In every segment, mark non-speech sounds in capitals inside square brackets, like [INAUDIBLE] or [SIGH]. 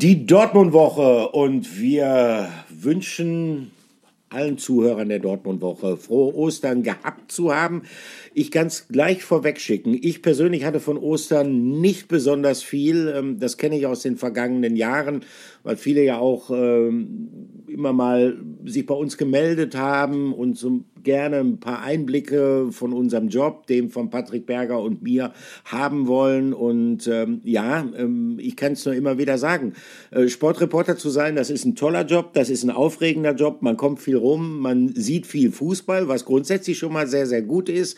Die Dortmund-Woche und wir wünschen allen Zuhörern der Dortmund-Woche frohe Ostern gehabt zu haben. Ich kann es gleich vorweg schicken. Ich persönlich hatte von Ostern nicht besonders viel. Ähm, das kenne ich aus den vergangenen Jahren, weil viele ja auch ähm, immer mal sich bei uns gemeldet haben und so gerne ein paar Einblicke von unserem Job, dem von Patrick Berger und mir, haben wollen. Und ähm, ja, ähm, ich kann es nur immer wieder sagen. Äh, Sportreporter zu sein, das ist ein toller Job, das ist ein aufregender Job. Man kommt viel rum, man sieht viel Fußball, was grundsätzlich schon mal sehr, sehr gut ist.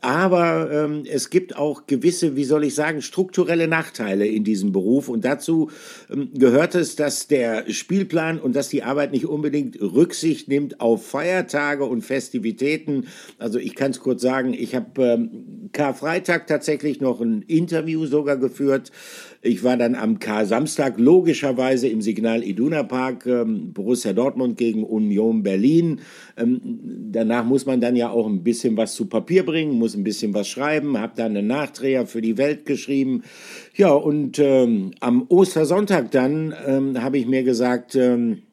Aber ähm, es gibt auch gewisse, wie soll ich sagen, strukturelle Nachteile in diesem Beruf. Und dazu ähm, gehört es, dass der Spielplan und dass die Arbeit nicht unbedingt Rücksicht nimmt auf Feiertage und Festivitäten. Also ich kann es kurz sagen, ich habe ähm, Karfreitag tatsächlich noch ein Interview sogar geführt ich war dann am K-Samstag logischerweise im Signal Iduna Park, ähm, Borussia Dortmund gegen Union Berlin. Ähm, danach muss man dann ja auch ein bisschen was zu Papier bringen, muss ein bisschen was schreiben, habe dann einen Nachdreher für die Welt geschrieben. Ja, und ähm, am Ostersonntag dann ähm, habe ich mir gesagt, ähm,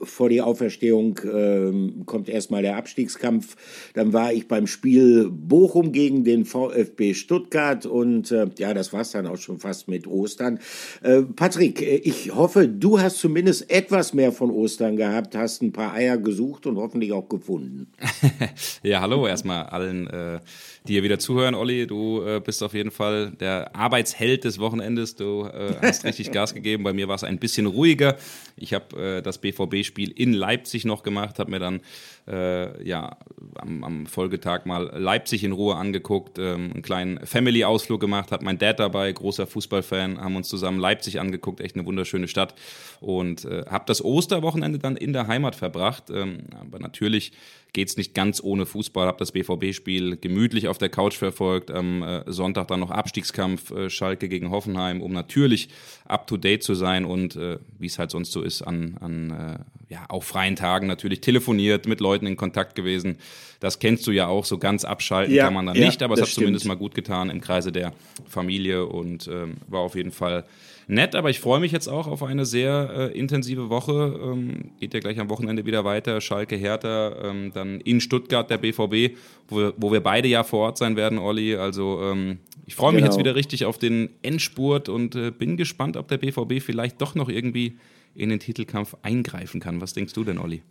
vor die Auferstehung ähm, kommt erstmal der Abstiegskampf. Dann war ich beim Spiel Bochum gegen den VfB Stuttgart und äh, ja, das war's dann auch schon fast mit Ostern. Äh, Patrick, äh, ich hoffe, du hast zumindest etwas mehr von Ostern gehabt, hast ein paar Eier gesucht und hoffentlich auch gefunden. [LAUGHS] ja, hallo erstmal allen. Äh die hier wieder zuhören. Olli, du äh, bist auf jeden Fall der Arbeitsheld des Wochenendes. Du äh, hast richtig Gas gegeben. Bei mir war es ein bisschen ruhiger. Ich habe äh, das BVB-Spiel in Leipzig noch gemacht, habe mir dann äh, ja, am, am, Folgetag mal Leipzig in Ruhe angeguckt, ähm, einen kleinen Family-Ausflug gemacht, hat mein Dad dabei, großer Fußballfan, haben uns zusammen Leipzig angeguckt, echt eine wunderschöne Stadt und äh, habe das Osterwochenende dann in der Heimat verbracht. Ähm, aber natürlich geht es nicht ganz ohne Fußball. Habe das BVB-Spiel gemütlich auf der Couch verfolgt. Am äh, Sonntag dann noch Abstiegskampf äh, Schalke gegen Hoffenheim, um natürlich up to date zu sein und äh, wie es halt sonst so ist an, an ja auch freien Tagen natürlich telefoniert, mit Leuten in Kontakt gewesen. Das kennst du ja auch. So ganz abschalten ja, kann man dann ja, nicht, aber es hat stimmt. zumindest mal gut getan im Kreise der Familie und ähm, war auf jeden Fall nett, aber ich freue mich jetzt auch auf eine sehr äh, intensive Woche. Ähm, geht ja gleich am Wochenende wieder weiter. Schalke, Hertha, ähm, dann in Stuttgart der BVB, wo wir, wo wir beide ja vor Ort sein werden, Olli. Also ähm, ich freue mich genau. jetzt wieder richtig auf den Endspurt und äh, bin gespannt, ob der BVB vielleicht doch noch irgendwie in den Titelkampf eingreifen kann. Was denkst du denn, Olli?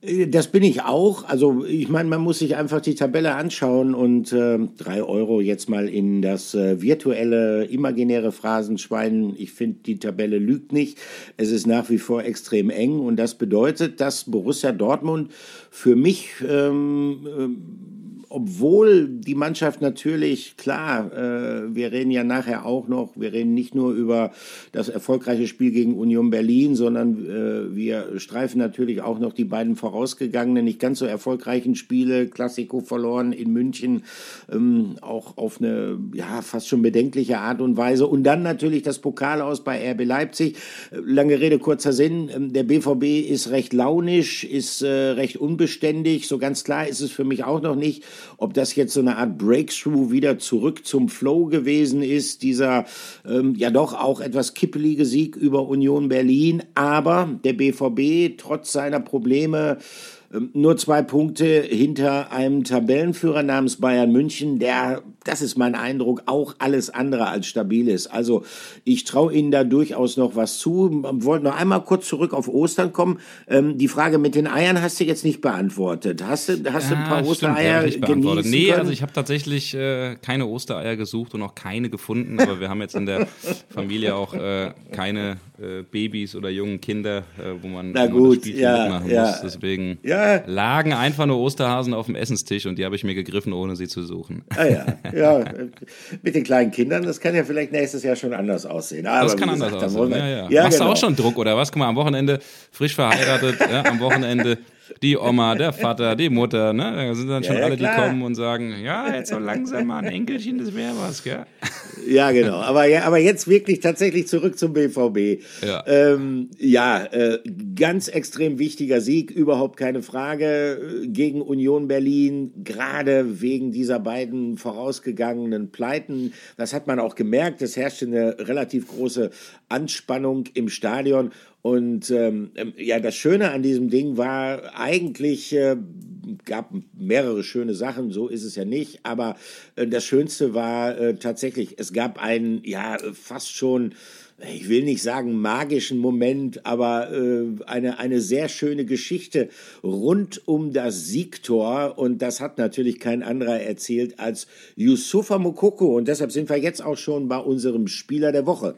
Äh, das bin ich auch. Also ich meine, man muss sich einfach die Tabelle anschauen und äh, drei Euro jetzt mal in das äh, virtuelle, imaginäre Phrasenschwein. Ich finde, die Tabelle lügt nicht. Es ist nach wie vor extrem eng und das bedeutet, dass Borussia Dortmund für mich ähm, äh, obwohl die Mannschaft natürlich, klar, äh, wir reden ja nachher auch noch, wir reden nicht nur über das erfolgreiche Spiel gegen Union Berlin, sondern äh, wir streifen natürlich auch noch die beiden vorausgegangenen, nicht ganz so erfolgreichen Spiele, Klassiko verloren in München, ähm, auch auf eine ja fast schon bedenkliche Art und Weise. Und dann natürlich das Pokal aus bei RB Leipzig. Lange Rede, kurzer Sinn. Ähm, der BVB ist recht launisch, ist äh, recht unbeständig. So ganz klar ist es für mich auch noch nicht ob das jetzt so eine Art Breakthrough wieder zurück zum Flow gewesen ist, dieser ähm, ja doch auch etwas kippelige Sieg über Union Berlin. Aber der BVB trotz seiner Probleme ähm, nur zwei Punkte hinter einem Tabellenführer namens Bayern München, der, das ist mein Eindruck, auch alles andere als stabil ist. Also ich traue Ihnen da durchaus noch was zu. Wollte noch einmal kurz zurück auf Ostern kommen. Ähm, die Frage mit den Eiern hast du jetzt nicht beantwortet. Hast du, hast ja, du ein paar Ostereier stimmt, genießen Nee, können? also ich habe tatsächlich äh, keine Ostereier gesucht und auch keine gefunden, aber wir haben jetzt in der [LAUGHS] Familie auch äh, keine äh, Babys oder jungen Kinder, äh, wo man, Na wo man Spielchen ja, mitmachen ja. muss. Deswegen lagen einfach nur Osterhasen auf dem Essenstisch und die habe ich mir gegriffen, ohne sie zu suchen. Ah ja, [LAUGHS] ja. Mit den kleinen Kindern, das kann ja vielleicht nächstes Jahr schon anders aussehen. Aber das kann gesagt, anders aussehen. Ja, ja. ja, Machst genau. du auch schon Druck oder was? Guck mal, am Wochenende frisch verheiratet, am Wochenende die Oma, der Vater, die Mutter, ne? Da sind dann schon ja, alle, die kommen und sagen, ja, jetzt so langsam mal ein Enkelchen, das wäre was, gell? Ja, genau. Aber, ja, aber jetzt wirklich tatsächlich zurück zum BVB. Ja, ähm, ja äh, ganz extrem wichtiger Sieg, überhaupt keine Frage, äh, gegen Union Berlin, gerade wegen dieser beiden vorausgegangenen Pleiten. Das hat man auch gemerkt. Es herrschte eine relativ große Anspannung im Stadion. Und ähm, ähm, ja, das Schöne an diesem Ding war eigentlich, äh, gab mehrere schöne Sachen, so ist es ja nicht, aber äh, das Schönste war äh, tatsächlich, es gab einen, ja, fast schon, ich will nicht sagen magischen Moment, aber äh, eine, eine sehr schöne Geschichte rund um das Siegtor. Und das hat natürlich kein anderer erzählt als Yusufa Mokoko. Und deshalb sind wir jetzt auch schon bei unserem Spieler der Woche.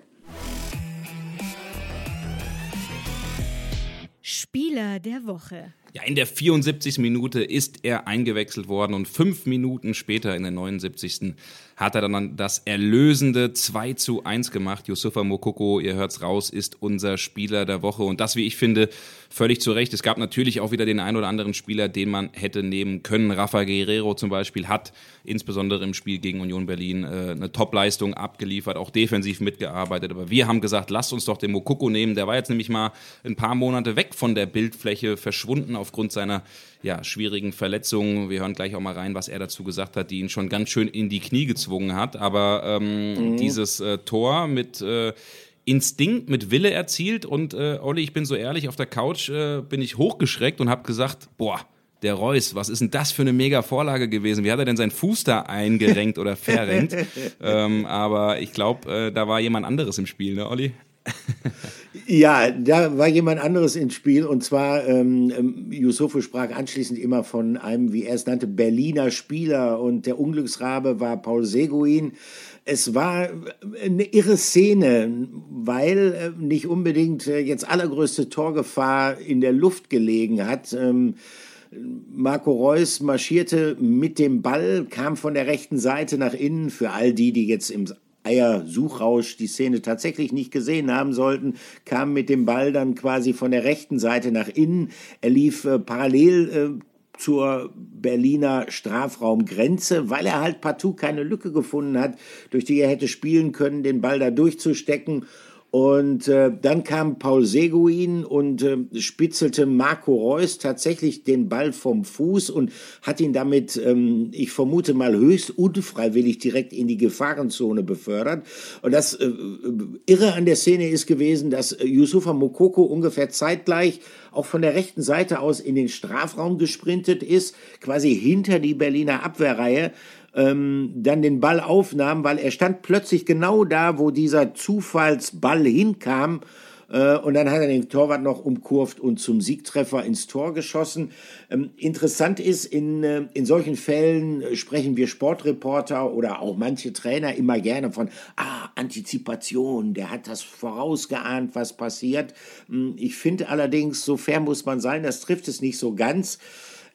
Spieler der Woche. Ja, in der 74. Minute ist er eingewechselt worden und fünf Minuten später in der 79 hat er dann das erlösende 2 zu 1 gemacht. Yusufa Mokoko, ihr hört's raus, ist unser Spieler der Woche. Und das, wie ich finde, völlig zu Recht. Es gab natürlich auch wieder den einen oder anderen Spieler, den man hätte nehmen können. Rafa Guerrero zum Beispiel hat insbesondere im Spiel gegen Union Berlin äh, eine Top-Leistung abgeliefert, auch defensiv mitgearbeitet. Aber wir haben gesagt, lasst uns doch den Mokoko nehmen. Der war jetzt nämlich mal ein paar Monate weg von der Bildfläche, verschwunden aufgrund seiner ja, schwierigen Verletzungen. Wir hören gleich auch mal rein, was er dazu gesagt hat, die ihn schon ganz schön in die Knie gezwungen hat. Aber ähm, mhm. dieses äh, Tor mit äh, Instinkt, mit Wille erzielt und äh, Olli, ich bin so ehrlich, auf der Couch äh, bin ich hochgeschreckt und habe gesagt, boah, der Reus, was ist denn das für eine mega Vorlage gewesen? Wie hat er denn seinen Fuß da eingerenkt oder verrenkt? [LAUGHS] ähm, aber ich glaube, äh, da war jemand anderes im Spiel, ne, Olli? [LAUGHS] Ja, da war jemand anderes ins Spiel und zwar ähm, ähm, Yusufu sprach anschließend immer von einem, wie er es nannte, Berliner Spieler und der Unglücksrabe war Paul Seguin. Es war eine irre Szene, weil äh, nicht unbedingt äh, jetzt allergrößte Torgefahr in der Luft gelegen hat. Ähm, Marco Reus marschierte mit dem Ball, kam von der rechten Seite nach innen. Für all die, die jetzt im Eiersuchrausch die Szene tatsächlich nicht gesehen haben sollten, kam mit dem Ball dann quasi von der rechten Seite nach innen. Er lief äh, parallel äh, zur Berliner Strafraumgrenze, weil er halt partout keine Lücke gefunden hat, durch die er hätte spielen können, den Ball da durchzustecken. Und äh, dann kam Paul Seguin und äh, spitzelte Marco Reus tatsächlich den Ball vom Fuß und hat ihn damit, ähm, ich vermute mal, höchst unfreiwillig direkt in die Gefahrenzone befördert. Und das äh, Irre an der Szene ist gewesen, dass Yusufa Mokoko ungefähr zeitgleich auch von der rechten Seite aus in den Strafraum gesprintet ist, quasi hinter die Berliner Abwehrreihe ähm, dann den Ball aufnahm, weil er stand plötzlich genau da, wo dieser Zufallsball hinkam. Äh, und dann hat er den Torwart noch umkurvt und zum Siegtreffer ins Tor geschossen. Ähm, interessant ist, in, äh, in solchen Fällen äh, sprechen wir Sportreporter oder auch manche Trainer immer gerne von, ah, Antizipation, der hat das vorausgeahnt, was passiert. Hm, ich finde allerdings, so fair muss man sein, das trifft es nicht so ganz.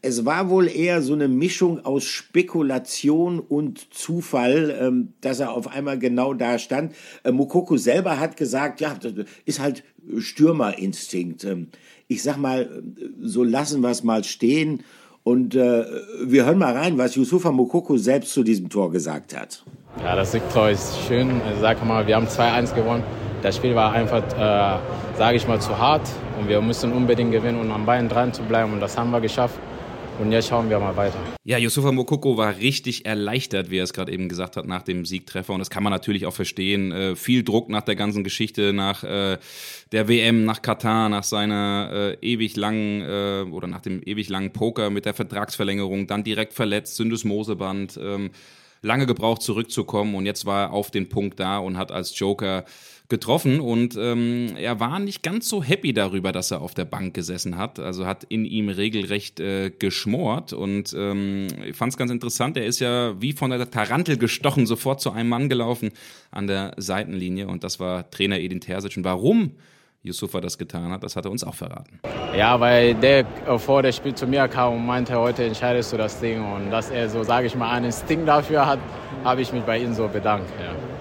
Es war wohl eher so eine Mischung aus Spekulation und Zufall, ähm, dass er auf einmal genau da stand. Äh, Mokoko selber hat gesagt, ja, das ist halt Stürmerinstinkt. Ähm, ich sag mal, so lassen wir es mal stehen. Und äh, wir hören mal rein, was Yusufa Mokoko selbst zu diesem Tor gesagt hat. Ja, das Siegtor ist schön. Ich sag mal, wir haben 2-1 gewonnen. Das Spiel war einfach, äh, sage ich mal, zu hart. Und wir müssen unbedingt gewinnen und am Bein dran zu bleiben. Und das haben wir geschafft. Und jetzt schauen wir mal weiter. Ja, Yusufa Mokoko war richtig erleichtert, wie er es gerade eben gesagt hat, nach dem Siegtreffer. Und das kann man natürlich auch verstehen. Äh, viel Druck nach der ganzen Geschichte, nach äh, der WM, nach Katar, nach seiner äh, ewig langen äh, oder nach dem ewig langen Poker mit der Vertragsverlängerung, dann direkt verletzt, Syndesmoseband, ähm, lange gebraucht zurückzukommen. Und jetzt war er auf den Punkt da und hat als Joker getroffen und ähm, er war nicht ganz so happy darüber, dass er auf der Bank gesessen hat. Also hat in ihm regelrecht äh, geschmort und ähm, ich fand es ganz interessant. Er ist ja wie von der Tarantel gestochen, sofort zu einem Mann gelaufen an der Seitenlinie und das war Trainer Edin Terzic. Und warum? Yusufa das getan hat, das hat er uns auch verraten. Ja, weil der äh, vor der Spiel zu mir kam und meinte, heute entscheidest du das Ding. Und dass er so, sage ich mal, einen Instinkt dafür hat, habe ich mich bei ihm so bedankt. Ja.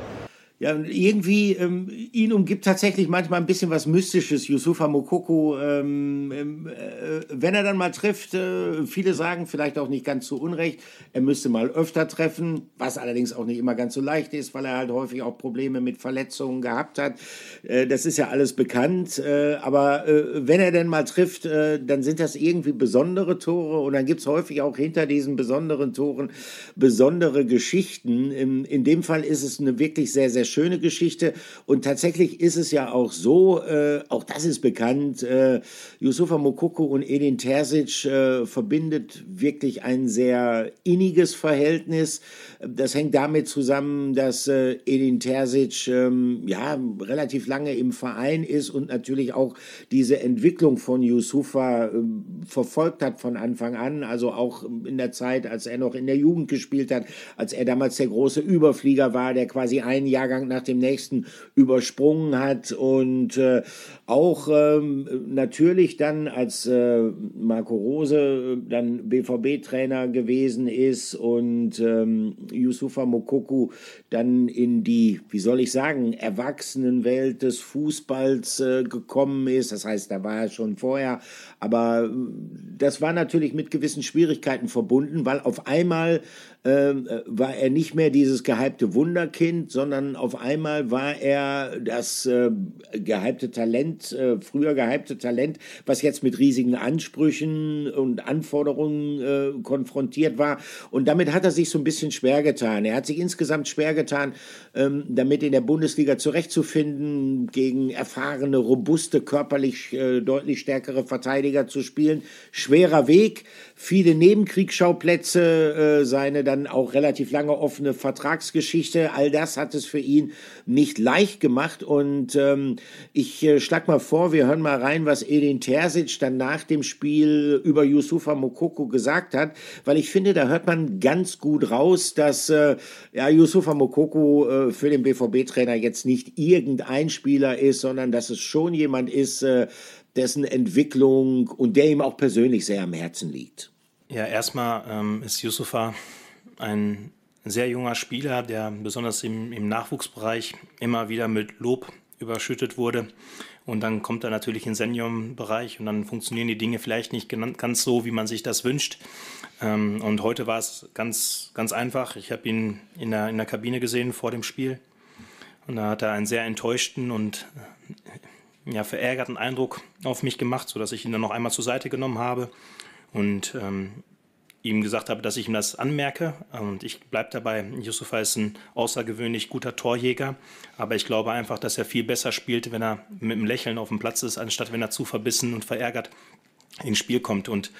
Ja, irgendwie, ähm, ihn umgibt tatsächlich manchmal ein bisschen was Mystisches, Yusufa Mokoko. Ähm, ähm, äh, wenn er dann mal trifft, äh, viele sagen vielleicht auch nicht ganz zu Unrecht, er müsste mal öfter treffen, was allerdings auch nicht immer ganz so leicht ist, weil er halt häufig auch Probleme mit Verletzungen gehabt hat. Äh, das ist ja alles bekannt. Äh, aber äh, wenn er denn mal trifft, äh, dann sind das irgendwie besondere Tore und dann gibt es häufig auch hinter diesen besonderen Toren besondere Geschichten. In, in dem Fall ist es eine wirklich sehr, sehr schöne Geschichte. Und tatsächlich ist es ja auch so, äh, auch das ist bekannt, äh, Yusufa Mokoko und Edin Terzic äh, verbindet wirklich ein sehr inniges Verhältnis. Das hängt damit zusammen, dass äh, Edin Terzic ähm, ja, relativ lange im Verein ist und natürlich auch diese Entwicklung von Yusufa äh, verfolgt hat von Anfang an. Also auch in der Zeit, als er noch in der Jugend gespielt hat, als er damals der große Überflieger war, der quasi einen Jahrgang nach dem nächsten übersprungen hat und äh, auch ähm, natürlich dann, als äh, Marco Rose äh, dann BVB-Trainer gewesen ist und ähm, Yusufa Mokoku dann in die, wie soll ich sagen, Erwachsenenwelt des Fußballs äh, gekommen ist. Das heißt, da war er schon vorher, aber äh, das war natürlich mit gewissen Schwierigkeiten verbunden, weil auf einmal äh, war er nicht mehr dieses gehypte Wunderkind, sondern auf einmal war er das äh, gehypte Talent, äh, früher gehypte Talent, was jetzt mit riesigen Ansprüchen und Anforderungen äh, konfrontiert war. Und damit hat er sich so ein bisschen schwer getan. Er hat sich insgesamt schwer getan, ähm, damit in der Bundesliga zurechtzufinden, gegen erfahrene, robuste, körperlich äh, deutlich stärkere Verteidiger zu spielen. Schwerer Weg, viele Nebenkriegsschauplätze, äh, seine dann auch relativ lange offene Vertragsgeschichte. All das hat es für ihn nicht leicht gemacht. Und ähm, ich äh, schlag mal vor, wir hören mal rein, was Edin Terzic dann nach dem Spiel über Yusufa Mokoko gesagt hat, weil ich finde, da hört man ganz gut raus, dass äh, ja, Yusufa Mokoko äh, für den BVB-Trainer jetzt nicht irgendein Spieler ist, sondern dass es schon jemand ist, äh, dessen Entwicklung und der ihm auch persönlich sehr am Herzen liegt. Ja, erstmal ähm, ist Yusufa ein sehr junger Spieler, der besonders im, im Nachwuchsbereich immer wieder mit Lob überschüttet wurde. Und dann kommt er natürlich in den Senior-Bereich und dann funktionieren die Dinge vielleicht nicht ganz so, wie man sich das wünscht. Ähm, und heute war es ganz, ganz einfach. Ich habe ihn in der, in der Kabine gesehen vor dem Spiel. Und da hat er einen sehr enttäuschten und ja, verärgerten Eindruck auf mich gemacht, sodass ich ihn dann noch einmal zur Seite genommen habe. Und ähm, ihm gesagt habe, dass ich ihm das anmerke. Und ich bleibe dabei, Yusufa ist ein außergewöhnlich guter Torjäger. Aber ich glaube einfach, dass er viel besser spielt, wenn er mit einem Lächeln auf dem Platz ist, anstatt wenn er zu verbissen und verärgert ins Spiel kommt. Und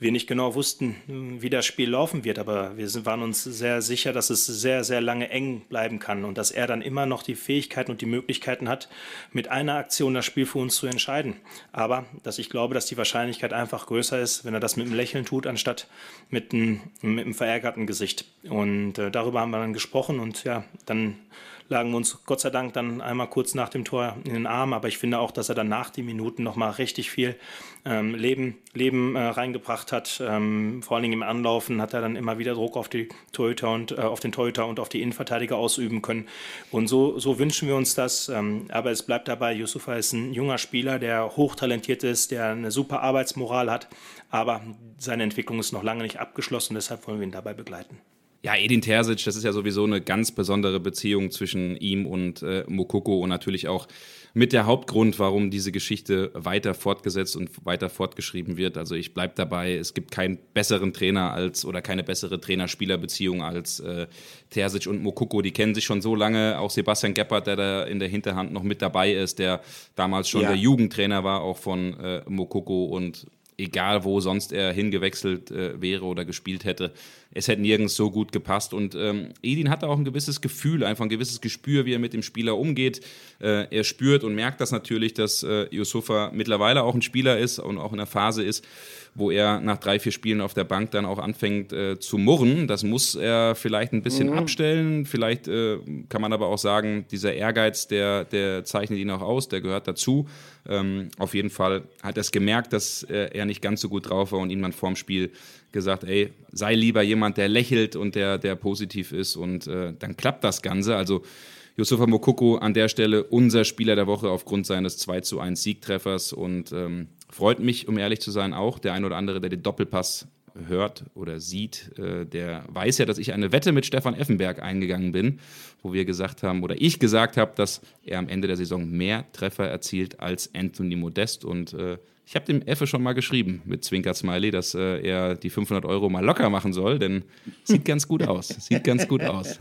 wir nicht genau wussten, wie das Spiel laufen wird, aber wir waren uns sehr sicher, dass es sehr, sehr lange eng bleiben kann und dass er dann immer noch die Fähigkeiten und die Möglichkeiten hat, mit einer Aktion das Spiel für uns zu entscheiden. Aber dass ich glaube, dass die Wahrscheinlichkeit einfach größer ist, wenn er das mit einem Lächeln tut, anstatt mit einem, mit einem verärgerten Gesicht. Und äh, darüber haben wir dann gesprochen und ja, dann lagen wir uns Gott sei Dank dann einmal kurz nach dem Tor in den Arm. Aber ich finde auch, dass er dann nach den Minuten nochmal richtig viel ähm, Leben, Leben äh, reingebracht hat. Ähm, vor allen Dingen im Anlaufen hat er dann immer wieder Druck auf die Torhüter und äh, auf den Torhüter und auf die Innenverteidiger ausüben können. Und so, so wünschen wir uns das. Ähm, aber es bleibt dabei, Yusufa ist ein junger Spieler, der hochtalentiert ist, der eine super Arbeitsmoral hat. Aber seine Entwicklung ist noch lange nicht abgeschlossen. Deshalb wollen wir ihn dabei begleiten. Ja, Edin Terzic, das ist ja sowieso eine ganz besondere Beziehung zwischen ihm und äh, Mokoko und natürlich auch mit der Hauptgrund, warum diese Geschichte weiter fortgesetzt und weiter fortgeschrieben wird. Also ich bleibe dabei, es gibt keinen besseren Trainer als oder keine bessere Trainer-Spieler-Beziehung als äh, Terzic und Mokoko. Die kennen sich schon so lange. Auch Sebastian Geppert, der da in der Hinterhand noch mit dabei ist, der damals schon ja. der Jugendtrainer war, auch von äh, Mokoko und egal wo sonst er hingewechselt äh, wäre oder gespielt hätte, es hätte nirgends so gut gepasst. Und ähm, Edin hatte auch ein gewisses Gefühl, einfach ein gewisses Gespür, wie er mit dem Spieler umgeht. Äh, er spürt und merkt das natürlich, dass äh, Yusufa mittlerweile auch ein Spieler ist und auch in der Phase ist, wo er nach drei, vier Spielen auf der Bank dann auch anfängt äh, zu murren. Das muss er vielleicht ein bisschen mhm. abstellen. Vielleicht äh, kann man aber auch sagen, dieser Ehrgeiz, der, der zeichnet ihn auch aus, der gehört dazu. Ähm, auf jeden Fall hat er es gemerkt, dass äh, er nicht ganz so gut drauf war und ihm dann vorm Spiel gesagt, ey, sei lieber jemand, der lächelt und der, der positiv ist und äh, dann klappt das Ganze. Also Yusufa Mokoko an der Stelle unser Spieler der Woche aufgrund seines 2 zu 1 Siegtreffers und ähm, freut mich, um ehrlich zu sein, auch der ein oder andere, der den Doppelpass hört oder sieht, äh, der weiß ja, dass ich eine Wette mit Stefan Effenberg eingegangen bin, wo wir gesagt haben oder ich gesagt habe, dass er am Ende der Saison mehr Treffer erzielt als Anthony Modest und äh, ich habe dem Effe schon mal geschrieben mit Zwinker-Smiley, dass äh, er die 500 Euro mal locker machen soll, denn sieht ganz gut aus. Sieht ganz gut aus.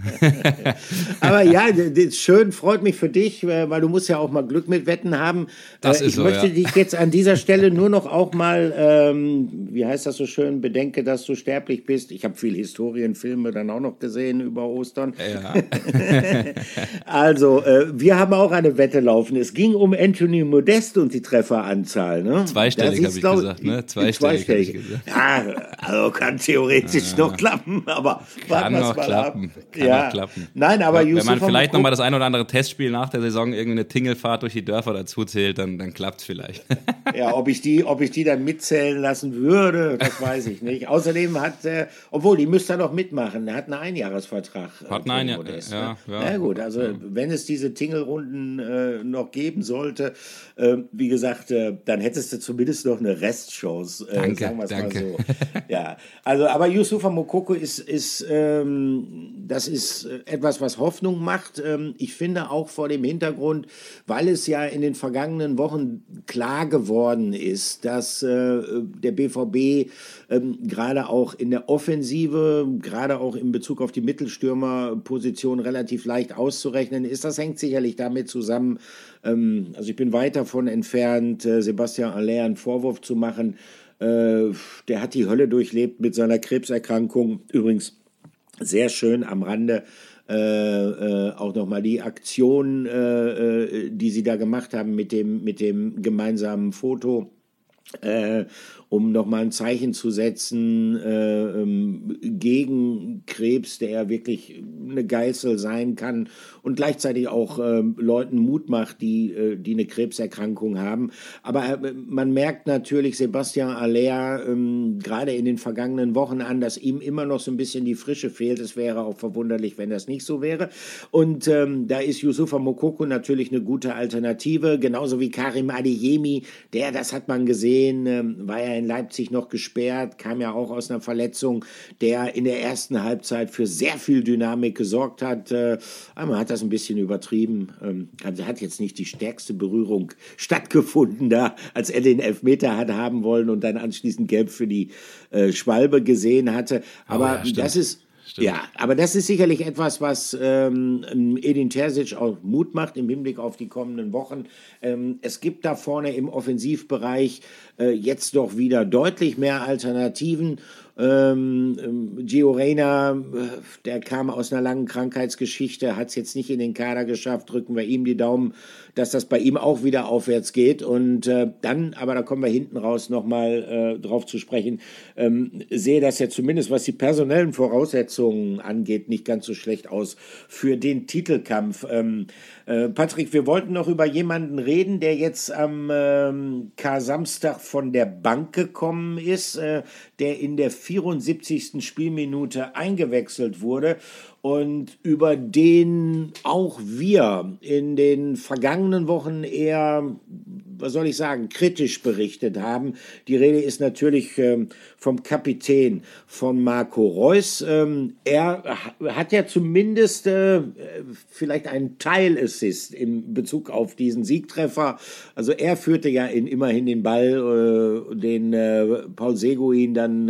[LAUGHS] Aber ja, schön, freut mich für dich, äh, weil du musst ja auch mal Glück mit Wetten haben. Das äh, ist ich so, möchte ja. dich jetzt an dieser Stelle nur noch auch mal, ähm, wie heißt das so schön, bedenke, dass du sterblich bist. Ich habe viel Historienfilme dann auch noch gesehen über Ostern. Ja. [LAUGHS] [LAUGHS] Also, äh, wir haben auch eine Wette laufen. Es ging um Anthony Modest und die Trefferanzahl. Ne? Zweistellig Das hab ist, ich glaub- gesagt, ne? Zweistellig hab ich gesagt. Ja, also kann theoretisch noch klappen, aber Kann noch klappen. Kann ja. noch klappen. Nein, aber Wenn Yusuf man vielleicht nochmal das ein oder andere Testspiel nach der Saison irgendwie eine Tingelfahrt durch die Dörfer dazu zählt, dann, dann klappt es vielleicht. [LAUGHS] Ja, ob ich die, ob ich die dann mitzählen lassen würde, das weiß ich nicht. Außerdem hat, äh, obwohl die müsste er noch mitmachen. Er hat einen Einjahresvertrag. äh, Hat einen Toni Einjahr- Modest, ja, ne? ja. Na gut, also wenn es diese Tingelrunden äh, noch geben sollte, äh, wie gesagt, äh, dann hättest du zumindest noch eine Restchance. Äh, Danke, sagen wir's danke. Mal so. [LAUGHS] Ja, also aber Yusufa Mokoko ist, ist ähm, das ist äh, etwas, was Hoffnung macht. Ähm, ich finde auch vor dem Hintergrund, weil es ja in den vergangenen Wochen klar geworden ist, dass äh, der BVB ähm, gerade auch in der Offensive, gerade auch in Bezug auf die Mittelstürmerposition relativ leicht auszurechnen ist. Das hängt sicherlich damit zusammen, ähm, also ich bin weit davon entfernt, äh, Sebastian Aller einen Vorwurf zu machen. Äh, der hat die Hölle durchlebt mit seiner Krebserkrankung. Übrigens sehr schön am Rande äh, äh, auch nochmal die Aktion, äh, äh, die sie da gemacht haben mit dem, mit dem gemeinsamen Foto. Äh, um nochmal ein Zeichen zu setzen äh, ähm, gegen Krebs, der ja wirklich eine Geißel sein kann und gleichzeitig auch ähm, Leuten Mut macht, die, äh, die eine Krebserkrankung haben. Aber äh, man merkt natürlich Sebastian Aller ähm, gerade in den vergangenen Wochen an, dass ihm immer noch so ein bisschen die Frische fehlt. Es wäre auch verwunderlich, wenn das nicht so wäre. Und ähm, da ist Yusufa Mokoko natürlich eine gute Alternative, genauso wie Karim Adeyemi, der, das hat man gesehen, ähm, war ja in Leipzig noch gesperrt, kam ja auch aus einer Verletzung, der in der ersten Halbzeit für sehr viel Dynamik gesorgt hat. Äh, man hat das ein bisschen übertrieben. Ähm, also hat jetzt nicht die stärkste Berührung stattgefunden da, als er den Elfmeter hat haben wollen und dann anschließend gelb für die äh, Schwalbe gesehen hatte. Aber ja, stimmt. das ist Stimmt. ja, aber das ist sicherlich etwas, was ähm, Edin Terzic auch Mut macht im Hinblick auf die kommenden Wochen. Ähm, es gibt da vorne im Offensivbereich äh, jetzt doch wieder deutlich mehr Alternativen. Ähm, ähm, Gio Reyna, äh, der kam aus einer langen Krankheitsgeschichte, hat es jetzt nicht in den Kader geschafft. Drücken wir ihm die Daumen, dass das bei ihm auch wieder aufwärts geht. Und äh, dann, aber da kommen wir hinten raus nochmal äh, drauf zu sprechen, ähm, sehe das ja zumindest, was die personellen Voraussetzungen angeht, nicht ganz so schlecht aus für den Titelkampf. Ähm, äh, Patrick, wir wollten noch über jemanden reden, der jetzt am ähm, Kar-Samstag von der Bank gekommen ist, äh, der in der 74. Spielminute eingewechselt wurde und über den auch wir in den vergangenen Wochen eher, was soll ich sagen, kritisch berichtet haben. Die Rede ist natürlich ähm, vom Kapitän von Marco Reus. Ähm, er ha- hat ja zumindest äh, vielleicht einen Teilassist in Bezug auf diesen Siegtreffer. Also er führte ja in, immerhin den Ball, äh, den äh, Paul Seguin dann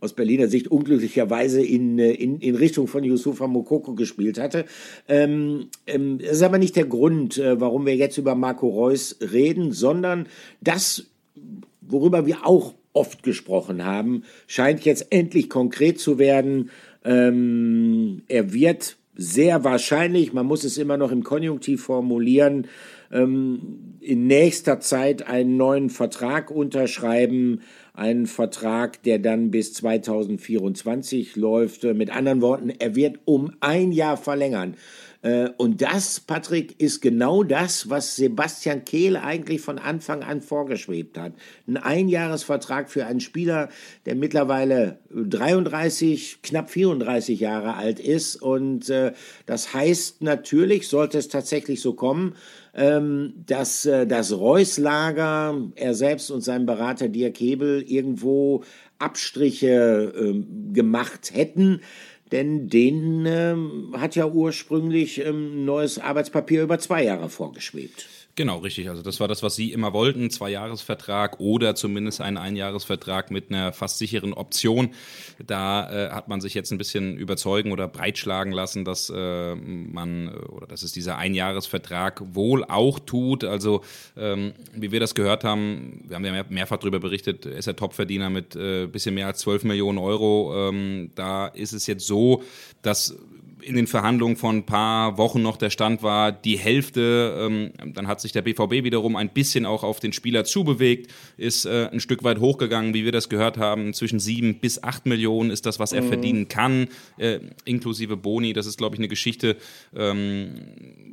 aus Berliner Sicht unglücklicherweise in, in, in Richtung von Yusufa Mokoko gespielt hatte. Ähm, ähm, das ist aber nicht der Grund, äh, warum wir jetzt über Marco Reus reden, sondern das, worüber wir auch oft gesprochen haben, scheint jetzt endlich konkret zu werden. Ähm, er wird sehr wahrscheinlich, man muss es immer noch im Konjunktiv formulieren, ähm, in nächster Zeit einen neuen Vertrag unterschreiben, einen Vertrag, der dann bis 2024 läuft. Mit anderen Worten, er wird um ein Jahr verlängern. Äh, und das, Patrick, ist genau das, was Sebastian Kehl eigentlich von Anfang an vorgeschwebt hat. Ein Einjahresvertrag für einen Spieler, der mittlerweile 33, knapp 34 Jahre alt ist. Und äh, das heißt natürlich, sollte es tatsächlich so kommen, dass äh, das Reus-Lager, er selbst und sein Berater Dirk Hebel irgendwo Abstriche ähm, gemacht hätten. Denn den ähm, hat ja ursprünglich ähm, neues Arbeitspapier über zwei Jahre vorgeschwebt. Genau, richtig. Also das war das, was Sie immer wollten, Zwei-Jahres-Vertrag oder zumindest einen Einjahresvertrag mit einer fast sicheren Option. Da äh, hat man sich jetzt ein bisschen überzeugen oder breitschlagen lassen, dass äh, man oder dass es dieser Einjahresvertrag wohl auch tut. Also ähm, wie wir das gehört haben, wir haben ja mehr, mehrfach darüber berichtet, ist er Topverdiener mit äh, bisschen mehr als 12 Millionen Euro. Ähm, da ist es jetzt so, dass in den Verhandlungen von ein paar Wochen noch der Stand war, die Hälfte. Ähm, dann hat sich der BVB wiederum ein bisschen auch auf den Spieler zubewegt, ist äh, ein Stück weit hochgegangen, wie wir das gehört haben. Zwischen sieben bis acht Millionen ist das, was er mhm. verdienen kann, äh, inklusive Boni. Das ist, glaube ich, eine Geschichte, ähm,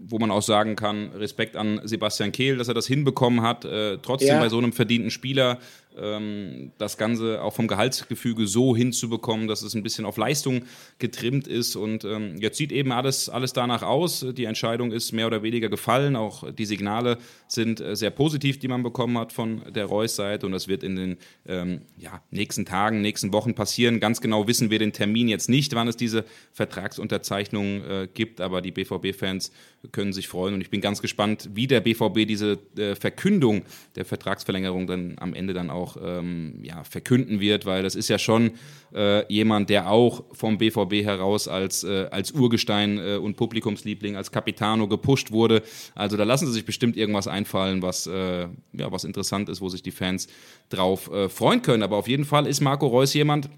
wo man auch sagen kann, Respekt an Sebastian Kehl, dass er das hinbekommen hat, äh, trotzdem ja. bei so einem verdienten Spieler das Ganze auch vom Gehaltsgefüge so hinzubekommen, dass es ein bisschen auf Leistung getrimmt ist. Und ähm, jetzt sieht eben alles, alles danach aus. Die Entscheidung ist mehr oder weniger gefallen. Auch die Signale sind äh, sehr positiv, die man bekommen hat von der Reus-Seite. Und das wird in den ähm, ja, nächsten Tagen, nächsten Wochen passieren. Ganz genau wissen wir den Termin jetzt nicht, wann es diese Vertragsunterzeichnung äh, gibt. Aber die BVB-Fans können sich freuen. Und ich bin ganz gespannt, wie der BVB diese äh, Verkündung der Vertragsverlängerung dann am Ende dann auch ähm, ja, verkünden wird, weil das ist ja schon äh, jemand, der auch vom BVB heraus als, äh, als Urgestein äh, und Publikumsliebling, als Capitano gepusht wurde. Also da lassen sie sich bestimmt irgendwas einfallen, was, äh, ja, was interessant ist, wo sich die Fans drauf äh, freuen können. Aber auf jeden Fall ist Marco Reus jemand,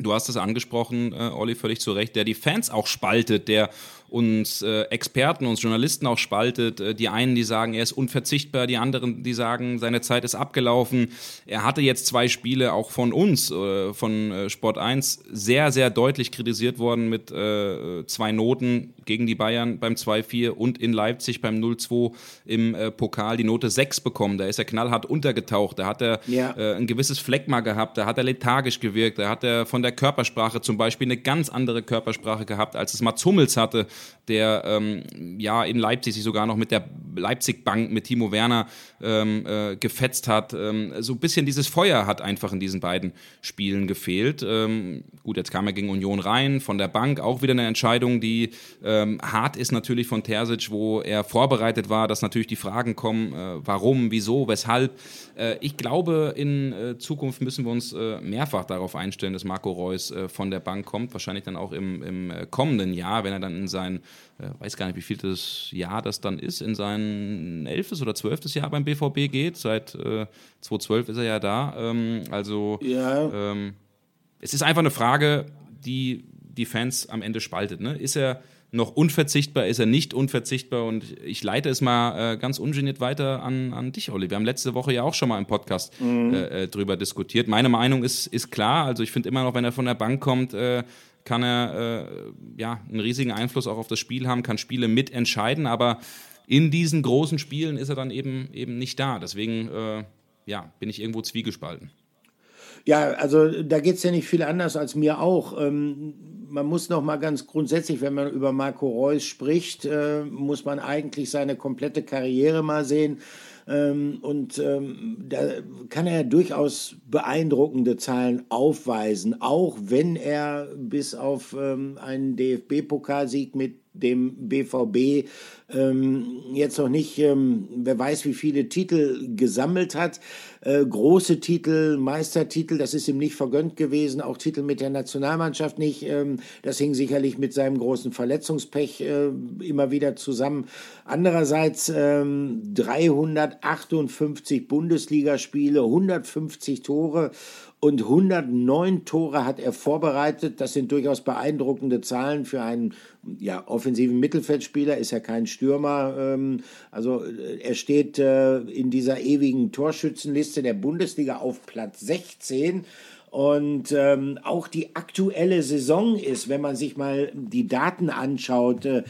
Du hast es angesprochen, äh, Olli, völlig zu Recht, der die Fans auch spaltet, der uns äh, Experten, uns Journalisten auch spaltet. Äh, die einen, die sagen, er ist unverzichtbar, die anderen, die sagen, seine Zeit ist abgelaufen. Er hatte jetzt zwei Spiele auch von uns, äh, von äh, Sport 1, sehr, sehr deutlich kritisiert worden mit äh, zwei Noten gegen die Bayern beim 2-4 und in Leipzig beim 0-2 im Pokal die Note 6 bekommen. Da ist er knallhart untergetaucht, da hat er ja. ein gewisses Fleckma gehabt, da hat er lethargisch gewirkt, da hat er von der Körpersprache zum Beispiel eine ganz andere Körpersprache gehabt, als es Mats Hummels hatte der ähm, ja in Leipzig sich sogar noch mit der Leipzig-Bank, mit Timo Werner ähm, äh, gefetzt hat. Ähm, so ein bisschen dieses Feuer hat einfach in diesen beiden Spielen gefehlt. Ähm, gut, jetzt kam er gegen Union rein, von der Bank auch wieder eine Entscheidung, die ähm, hart ist natürlich von Terzic, wo er vorbereitet war, dass natürlich die Fragen kommen, äh, warum, wieso, weshalb. Äh, ich glaube, in äh, Zukunft müssen wir uns äh, mehrfach darauf einstellen, dass Marco Reus äh, von der Bank kommt, wahrscheinlich dann auch im, im kommenden Jahr, wenn er dann in sein, weiß gar nicht, wie viel das Jahr das dann ist, in sein elftes oder zwölftes Jahr beim BVB geht. Seit äh, 2012 ist er ja da. Ähm, also ja. ähm, es ist einfach eine Frage, die die Fans am Ende spaltet. Ne? Ist er noch unverzichtbar, ist er nicht unverzichtbar? Und ich leite es mal äh, ganz ungeniert weiter an, an dich, Olli. Wir haben letzte Woche ja auch schon mal im Podcast mhm. äh, äh drüber diskutiert. Meine Meinung ist, ist klar. Also ich finde immer noch, wenn er von der Bank kommt, äh, kann er äh, ja einen riesigen Einfluss auch auf das Spiel haben, kann Spiele mitentscheiden, aber in diesen großen Spielen ist er dann eben, eben nicht da. Deswegen äh, ja, bin ich irgendwo zwiegespalten. Ja, also da geht es ja nicht viel anders als mir auch. Ähm, man muss noch mal ganz grundsätzlich, wenn man über Marco Reus spricht, äh, muss man eigentlich seine komplette Karriere mal sehen. Ähm, und ähm, da kann er durchaus beeindruckende Zahlen aufweisen, auch wenn er bis auf ähm, einen DFB-Pokalsieg mit dem BVB ähm, jetzt noch nicht, ähm, wer weiß, wie viele Titel gesammelt hat. Äh, große Titel, Meistertitel, das ist ihm nicht vergönnt gewesen, auch Titel mit der Nationalmannschaft nicht. Ähm, das hing sicherlich mit seinem großen Verletzungspech äh, immer wieder zusammen. Andererseits 358 ähm, Bundesligaspiele, 150 Tore und 109 Tore hat er vorbereitet. Das sind durchaus beeindruckende Zahlen für einen ja, offensiven Mittelfeldspieler, ist ja kein Stürmer. Ähm, also äh, er steht äh, in dieser ewigen Torschützenliste der Bundesliga auf Platz 16 und ähm, auch die aktuelle Saison ist, wenn man sich mal die Daten anschaut, äh,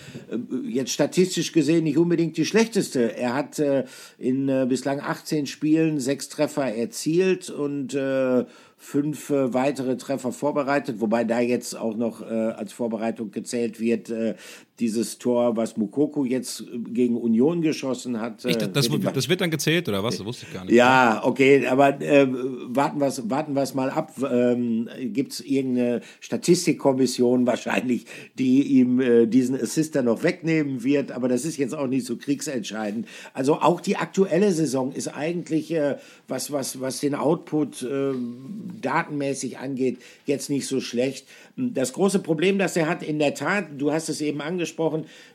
jetzt statistisch gesehen nicht unbedingt die schlechteste. Er hat äh, in äh, bislang 18 Spielen sechs Treffer erzielt und äh, fünf äh, weitere Treffer vorbereitet, wobei da jetzt auch noch äh, als Vorbereitung gezählt wird, äh, dieses Tor, was Mukoko jetzt äh, gegen Union geschossen hat. Echt, das, wird, das, wird dann gezählt oder was? Das wusste ich gar nicht. Ja, okay, aber äh, warten wir es warten mal ab. Ähm, Gibt es irgendeine Statistikkommission wahrscheinlich, die ihm äh, diesen Assister noch wegnehmen wird, aber das ist jetzt auch nicht so kriegsentscheidend. Also auch die aktuelle Saison ist eigentlich, äh, was, was, was den Output ähm, datenmäßig angeht, jetzt nicht so schlecht. Das große Problem, das er hat, in der Tat, du hast es eben angesprochen,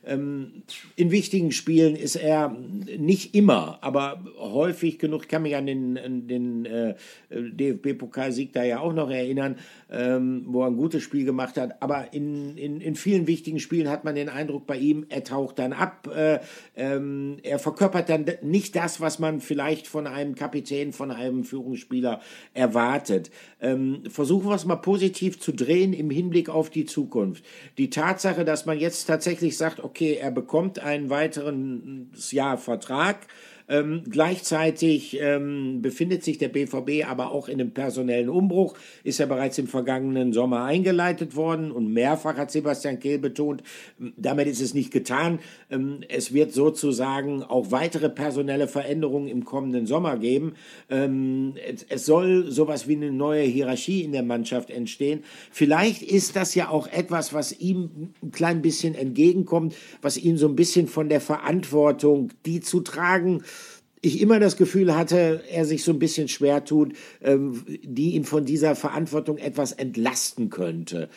ähm, in wichtigen Spielen ist er nicht immer, aber häufig genug, ich kann mich an den, den äh, DFB-Pokalsieg da ja auch noch erinnern, ähm, wo er ein gutes Spiel gemacht hat, aber in, in, in vielen wichtigen Spielen hat man den Eindruck bei ihm, er taucht dann ab, äh, ähm, er verkörpert dann nicht das, was man vielleicht von einem Kapitän, von einem Führungsspieler erwartet. Ähm, versuchen wir es mal positiv zu drehen im Hinblick auf die Zukunft. Die Tatsache, dass man jetzt tatsächlich sagt, okay, er bekommt einen weiteren Jahr Vertrag, ähm, gleichzeitig ähm, befindet sich der BVB aber auch in einem personellen Umbruch, ist ja bereits im vergangenen Sommer eingeleitet worden und mehrfach hat Sebastian Kehl betont, damit ist es nicht getan. Ähm, es wird sozusagen auch weitere personelle Veränderungen im kommenden Sommer geben. Ähm, es, es soll sowas wie eine neue Hierarchie in der Mannschaft entstehen. Vielleicht ist das ja auch etwas, was ihm ein klein bisschen entgegenkommt, was ihn so ein bisschen von der Verantwortung, die zu tragen, ich immer das Gefühl hatte, er sich so ein bisschen schwer tut, ähm, die ihn von dieser Verantwortung etwas entlasten könnte.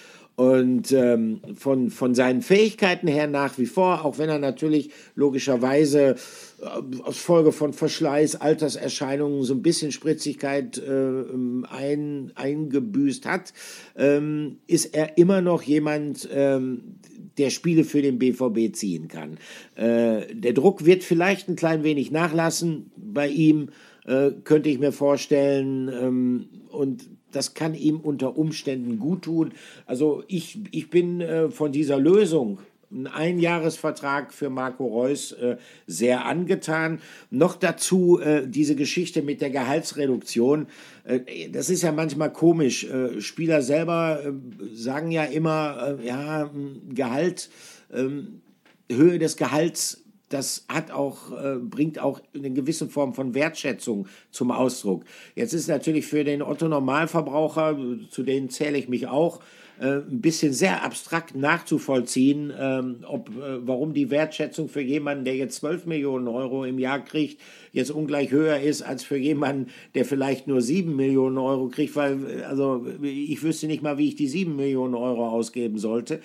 Und ähm, von, von seinen Fähigkeiten her nach wie vor, auch wenn er natürlich logischerweise äh, aus Folge von Verschleiß, Alterserscheinungen so ein bisschen Spritzigkeit äh, ein, eingebüßt hat, ähm, ist er immer noch jemand, ähm, der Spiele für den BVB ziehen kann. Äh, der Druck wird vielleicht ein klein wenig nachlassen bei ihm, äh, könnte ich mir vorstellen. Ähm, und das kann ihm unter Umständen gut tun. Also ich, ich bin äh, von dieser Lösung ein Einjahresvertrag für Marco Reus äh, sehr angetan. Noch dazu äh, diese Geschichte mit der Gehaltsreduktion. Äh, das ist ja manchmal komisch. Äh, Spieler selber äh, sagen ja immer, ja, Gehalt, ähm, Höhe des Gehalts das hat auch, äh, bringt auch eine gewisse Form von Wertschätzung zum Ausdruck. Jetzt ist natürlich für den Otto Normalverbraucher, zu denen zähle ich mich auch, äh, ein bisschen sehr abstrakt nachzuvollziehen, ähm, ob, äh, warum die Wertschätzung für jemanden, der jetzt 12 Millionen Euro im Jahr kriegt, jetzt ungleich höher ist als für jemanden, der vielleicht nur 7 Millionen Euro kriegt, weil äh, also ich wüsste nicht mal, wie ich die 7 Millionen Euro ausgeben sollte.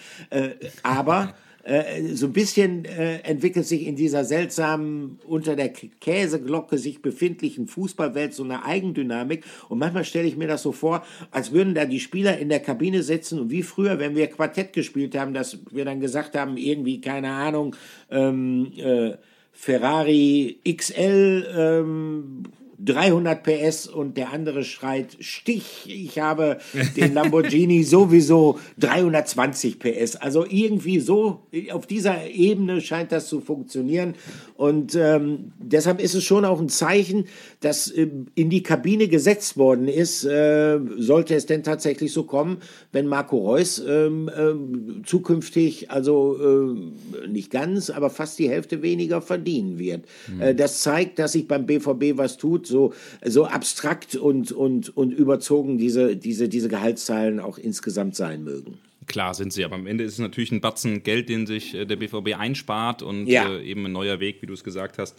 aber äh, so ein bisschen äh, entwickelt sich in dieser seltsamen, unter der Käseglocke sich befindlichen Fußballwelt so eine Eigendynamik. Und manchmal stelle ich mir das so vor, als würden da die Spieler in der Kabine sitzen und wie früher, wenn wir Quartett gespielt haben, dass wir dann gesagt haben, irgendwie, keine Ahnung, ähm, äh, Ferrari XL, ähm, 300 PS und der andere schreit Stich, ich habe den Lamborghini [LAUGHS] sowieso 320 PS. Also irgendwie so auf dieser Ebene scheint das zu funktionieren und ähm, deshalb ist es schon auch ein Zeichen, dass äh, in die Kabine gesetzt worden ist, äh, sollte es denn tatsächlich so kommen, wenn Marco Reus ähm, äh, zukünftig also äh, nicht ganz, aber fast die Hälfte weniger verdienen wird. Mhm. das zeigt, dass sich beim BVB was tut so, so abstrakt und, und, und überzogen diese, diese, diese Gehaltszahlen auch insgesamt sein mögen. Klar sind sie, aber am Ende ist es natürlich ein Batzen Geld, den sich äh, der BVB einspart und ja. äh, eben ein neuer Weg, wie du es gesagt hast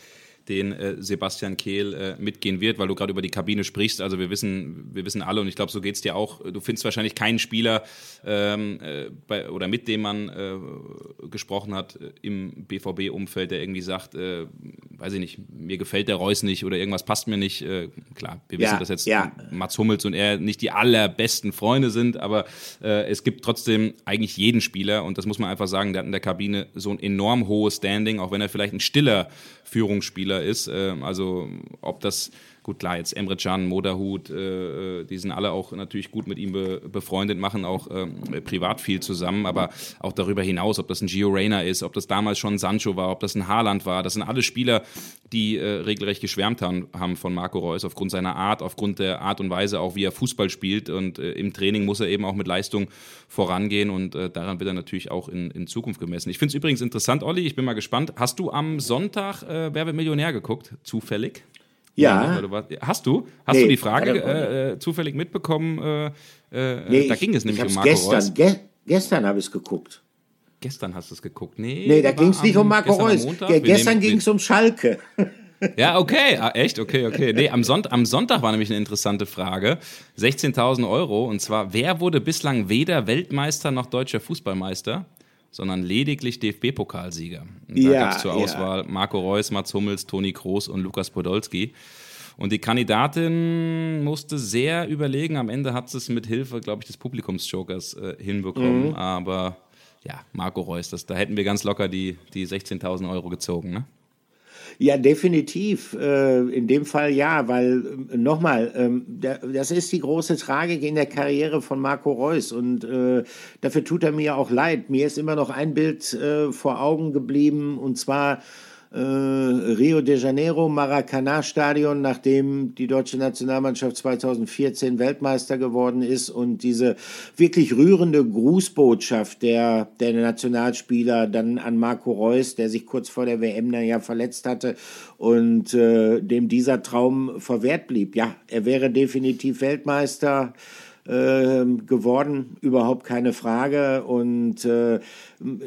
den äh, Sebastian Kehl äh, mitgehen wird, weil du gerade über die Kabine sprichst. Also wir wissen, wir wissen alle und ich glaube, so geht es dir auch. Du findest wahrscheinlich keinen Spieler ähm, äh, bei, oder mit dem man äh, gesprochen hat äh, im BVB-Umfeld, der irgendwie sagt, äh, weiß ich nicht, mir gefällt der Reus nicht oder irgendwas passt mir nicht. klar, wir wissen, ja, dass jetzt ja. Mats Hummels und er nicht die allerbesten Freunde sind, aber es gibt trotzdem eigentlich jeden Spieler und das muss man einfach sagen, der hat in der Kabine so ein enorm hohes Standing, auch wenn er vielleicht ein stiller Führungsspieler ist. Ähm, also ob das gut, klar, jetzt Emre Can, Moderhut, äh, äh, die sind alle auch natürlich gut mit ihm be befreundet, machen auch äh, privat viel zusammen, aber auch darüber hinaus, ob das ein Gio Reyna ist, ob das damals schon Sancho war, ob das ein Haaland war, das sind alle Spieler, die äh, regelrecht geschwärmt haben, haben von Marco Reus aufgrund seiner Art, aufgrund der Art und Weise auch, wie er Fußball spielt und äh, im Training muss er eben auch mit Leistung vorangehen und äh, daran wird er natürlich auch in, in Zukunft gemessen. Ich finde es übrigens interessant, Olli, ich bin mal gespannt. Hast du am Sonntag äh, Wer wird Millionär geguckt? Zufällig? Ja. Hast du? Hast nee, du die Frage äh, äh, zufällig mitbekommen? Äh, äh, nee, da ging es nämlich um Marco gestern, Reus. Ge gestern habe ich es geguckt. Gestern hast du es geguckt. Nee, nee da ging es nicht um Marco Reus. Ge gestern ging es um Schalke. Ja, okay, ah, echt, okay, okay. Nee, am, Sonnt am Sonntag war nämlich eine interessante Frage. 16.000 Euro, und zwar, wer wurde bislang weder Weltmeister noch deutscher Fußballmeister? Sondern lediglich DFB-Pokalsieger. Da ja, gab es zur Auswahl ja. Marco Reus, Mats Hummels, Toni Kroos und Lukas Podolski. Und die Kandidatin musste sehr überlegen. Am Ende hat sie es mit Hilfe, glaube ich, des Publikumsjokers äh, hinbekommen. Mhm. Aber ja, Marco Reus, das, da hätten wir ganz locker die, die 16.000 Euro gezogen. Ne? Ja, definitiv. Äh, in dem Fall ja, weil äh, nochmal, ähm, das ist die große Tragik in der Karriere von Marco Reus und äh, dafür tut er mir auch leid. Mir ist immer noch ein Bild vor Augen geblieben und zwar äh, Rio de Janeiro, Maracanã-Stadion, nachdem die deutsche Nationalmannschaft 2014 Weltmeister geworden ist und diese wirklich rührende Grußbotschaft der, der Nationalspieler dann an Marco Reus, der sich kurz vor der WM dann ja verletzt hatte und äh, dem dieser Traum verwehrt blieb. Ja, er wäre definitiv Weltmeister äh, geworden, überhaupt keine Frage. Und äh,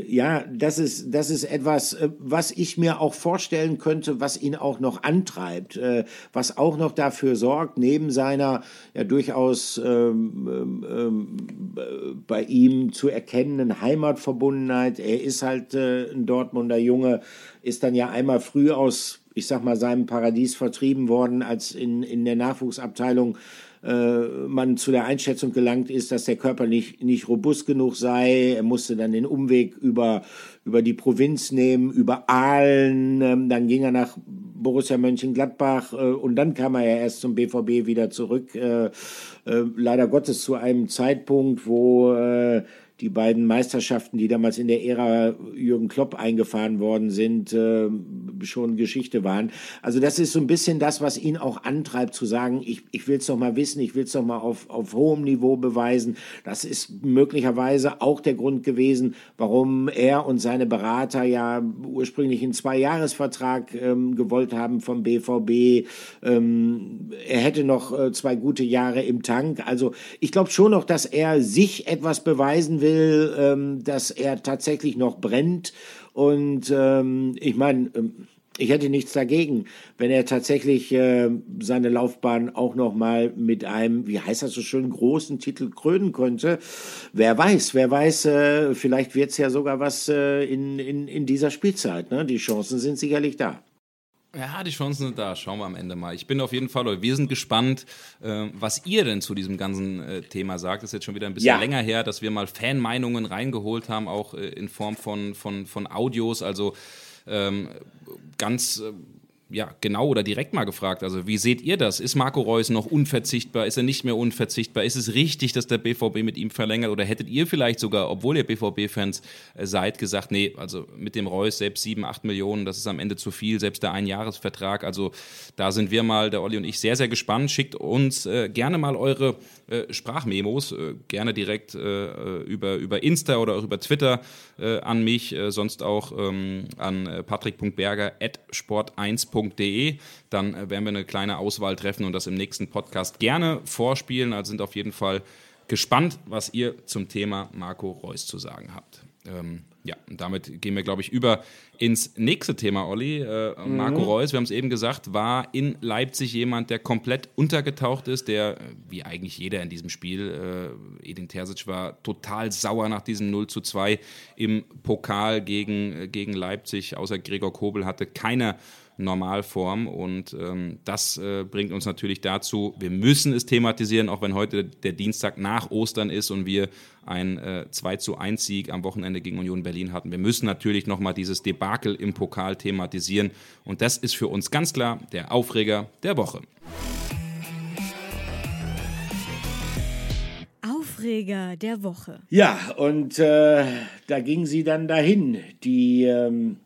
ja, das ist, das ist etwas, äh, was ich mir auch vorstellen könnte, was ihn auch noch antreibt, äh, was auch noch dafür sorgt, neben seiner ja durchaus ähm, ähm, ähm bei ihm zu erkennenden Heimatverbundenheit. Er ist halt äh, ein Dortmunder Junge, ist dann ja einmal früh aus ich sag mal, seinem Paradies vertrieben worden, als in, in der Nachwuchsabteilung äh, man zu der Einschätzung gelangt ist, dass der Körper nicht, nicht robust genug sei. Er musste dann den Umweg über, über die Provinz nehmen, über Aalen, ähm, dann ging er nach Borussia Mönchengladbach äh, und dann kam er ja erst zum BVB wieder zurück. Äh, äh, leider Gottes zu einem Zeitpunkt, wo äh, die beiden Meisterschaften, die damals in der Ära Jürgen Klopp eingefahren worden sind, äh, schon Geschichte waren. Also das ist so ein bisschen das, was ihn auch antreibt zu sagen, ich, ich will es doch mal wissen, ich will es doch mal auf, auf hohem Niveau beweisen. Das ist möglicherweise auch der Grund gewesen, warum er und seine Berater ja ursprünglich einen Zwei-Jahres-Vertrag ähm, gewollt haben vom BVB. Ähm, er hätte noch äh, zwei gute Jahre im Tank. Also ich glaube schon noch, dass er sich etwas beweisen will will, ähm, dass er tatsächlich noch brennt. Und ähm, ich meine, ähm, ich hätte nichts dagegen, wenn er tatsächlich äh, seine Laufbahn auch noch mal mit einem, wie heißt das so schön, großen Titel krönen könnte. Wer weiß, wer weiß, äh, vielleicht wird es ja sogar was äh, in, in, in dieser Spielzeit. Ne? Die Chancen sind sicherlich da. Ja, die Chancen sind da. Schauen wir am Ende mal. Ich bin auf jeden Fall, wir sind gespannt, äh, was ihr denn zu diesem ganzen äh, Thema sagt. Das ist jetzt schon wieder ein bisschen ja. länger her, dass wir mal Fanmeinungen reingeholt haben, auch äh, in Form von, von, von Audios. Also ähm, ganz ja, genau oder direkt mal gefragt. Also, wie seht ihr das? Ist Marco Reus noch unverzichtbar? Ist er nicht mehr unverzichtbar? Ist es richtig, dass der BVB mit ihm verlängert? Oder hättet ihr vielleicht sogar, obwohl ihr BVB-Fans äh, seid, gesagt, nee, also mit dem Reus selbst 7, 8 Millionen, das ist am Ende zu viel, selbst der Einjahresvertrag. Also, da sind wir mal, der Olli und ich, sehr, sehr gespannt. Schickt uns äh, gerne mal eure äh, Sprachmemos, äh, gerne direkt äh, über, über Insta oder auch über Twitter äh, an mich, sonst auch ähm, an patrick.berger.sport1.de www.sportpodcast.de. Dann äh, werden wir eine kleine Auswahl treffen und das im nächsten Podcast gerne vorspielen. Also sind auf jeden Fall gespannt, was ihr zum Thema Marco Reus zu sagen habt. Ähm, ja, und damit gehen wir, glaube ich, über ins nächste Thema, Olli. Äh, mhm. Marco Reus, wir haben es eben gesagt, war in Leipzig jemand, der komplett untergetaucht ist, der, äh, wie eigentlich jeder in diesem Spiel, äh, Edin Terzic war total sauer nach diesem 0 zu 2 im Pokal gegen, äh, gegen Leipzig. Außer Gregor Kobel hatte keiner Normalform. Und ähm, das äh, bringt uns natürlich dazu, wir müssen es thematisieren, auch wenn heute der Dienstag nach Ostern ist und wir ein äh, 2 zu 1 Sieg am Wochenende gegen Union Berlin hatten. Wir müssen natürlich nochmal dieses Debakel im Pokal thematisieren. Und das ist für uns ganz klar der Aufreger der Woche. Aufreger der Woche. Ja, und äh, da ging sie dann dahin, die ähm,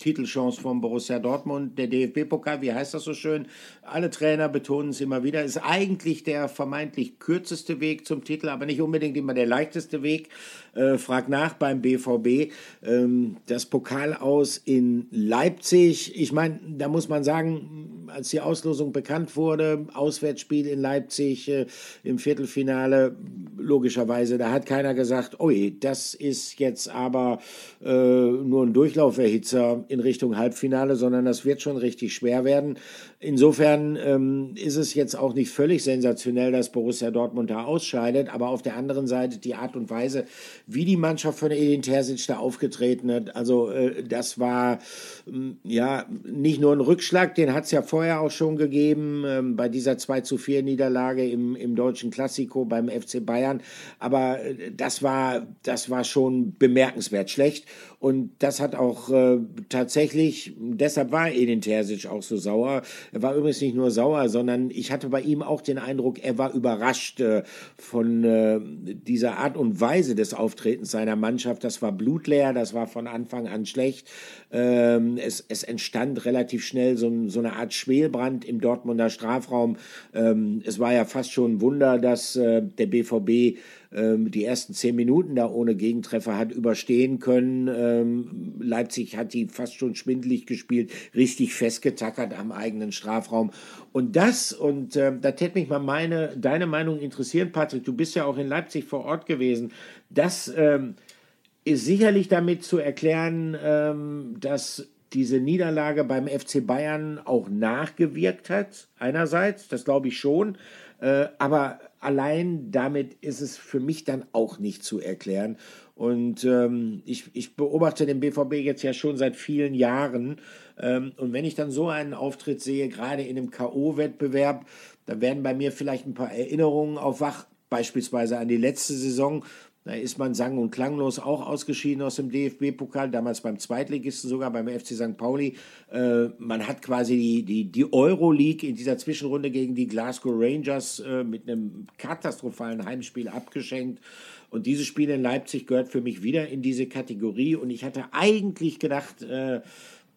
Titelchance von Borussia Dortmund, der DFB-Pokal, wie heißt das so schön? Alle Trainer betonen es immer wieder, ist eigentlich der vermeintlich kürzeste Weg zum Titel, aber nicht unbedingt immer der leichteste Weg. Äh, frag nach beim BVB. Ähm, das Pokal aus in Leipzig, ich meine, da muss man sagen, als die Auslosung bekannt wurde, Auswärtsspiel in Leipzig äh, im Viertelfinale, logischerweise, da hat keiner gesagt, ui, das ist jetzt aber äh, nur ein Durchlauferhitzer in Richtung Halbfinale, sondern das wird schon richtig schwer werden. Insofern ähm, ist es jetzt auch nicht völlig sensationell, dass Borussia Dortmund da ausscheidet, aber auf der anderen Seite die Art und Weise, wie die Mannschaft von Edin Terzic da aufgetreten hat, also äh, das war äh, ja nicht nur ein Rückschlag, den hat es ja vorher auch schon gegeben, äh, bei dieser 2 zu 4 Niederlage im, im deutschen Klassiko beim FC Bayern, aber äh, das war, das war schon bemerkenswert schlecht. Und das hat auch äh, tatsächlich, deshalb war Edin Terzic auch so sauer. Er war übrigens nicht nur sauer, sondern ich hatte bei ihm auch den Eindruck, er war überrascht äh, von äh, dieser Art und Weise des Auftretens seiner Mannschaft. Das war blutleer, das war von Anfang an schlecht. Ähm, es, es entstand relativ schnell so, so eine Art Schwelbrand im Dortmunder Strafraum. Ähm, es war ja fast schon ein Wunder, dass äh, der BVB ähm, die ersten zehn Minuten da ohne Gegentreffer hat überstehen können. Ähm, Leipzig hat die fast schon schwindelig gespielt, richtig festgetackert am eigenen Strafraum. Und das, und äh, da täte mich mal meine, deine Meinung interessieren, Patrick, du bist ja auch in Leipzig vor Ort gewesen. Das ähm, ist sicherlich damit zu erklären, ähm, dass diese Niederlage beim FC Bayern auch nachgewirkt hat, einerseits, das glaube ich schon, äh, aber allein damit ist es für mich dann auch nicht zu erklären. Und ähm, ich, ich beobachte den BVB jetzt ja schon seit vielen Jahren. Ähm, und wenn ich dann so einen Auftritt sehe, gerade in einem K.O.-Wettbewerb, dann werden bei mir vielleicht ein paar Erinnerungen auf wach, beispielsweise an die letzte Saison, da ist man sang- und klanglos auch ausgeschieden aus dem DFB-Pokal, damals beim Zweitligisten sogar, beim FC St. Pauli. Äh, man hat quasi die, die, die Euroleague in dieser Zwischenrunde gegen die Glasgow Rangers äh, mit einem katastrophalen Heimspiel abgeschenkt. Und dieses Spiel in Leipzig gehört für mich wieder in diese Kategorie. Und ich hatte eigentlich gedacht, äh,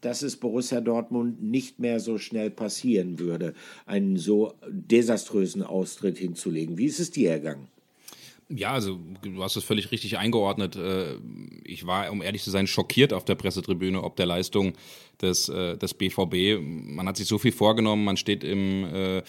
dass es Borussia Dortmund nicht mehr so schnell passieren würde, einen so desaströsen Austritt hinzulegen. Wie ist es dir ergangen? Ja, also du hast es völlig richtig eingeordnet. Äh, ich war, um ehrlich zu sein, schockiert auf der Pressetribüne ob der Leistung des, äh, des BVB. Man hat sich so viel vorgenommen, man steht im, äh,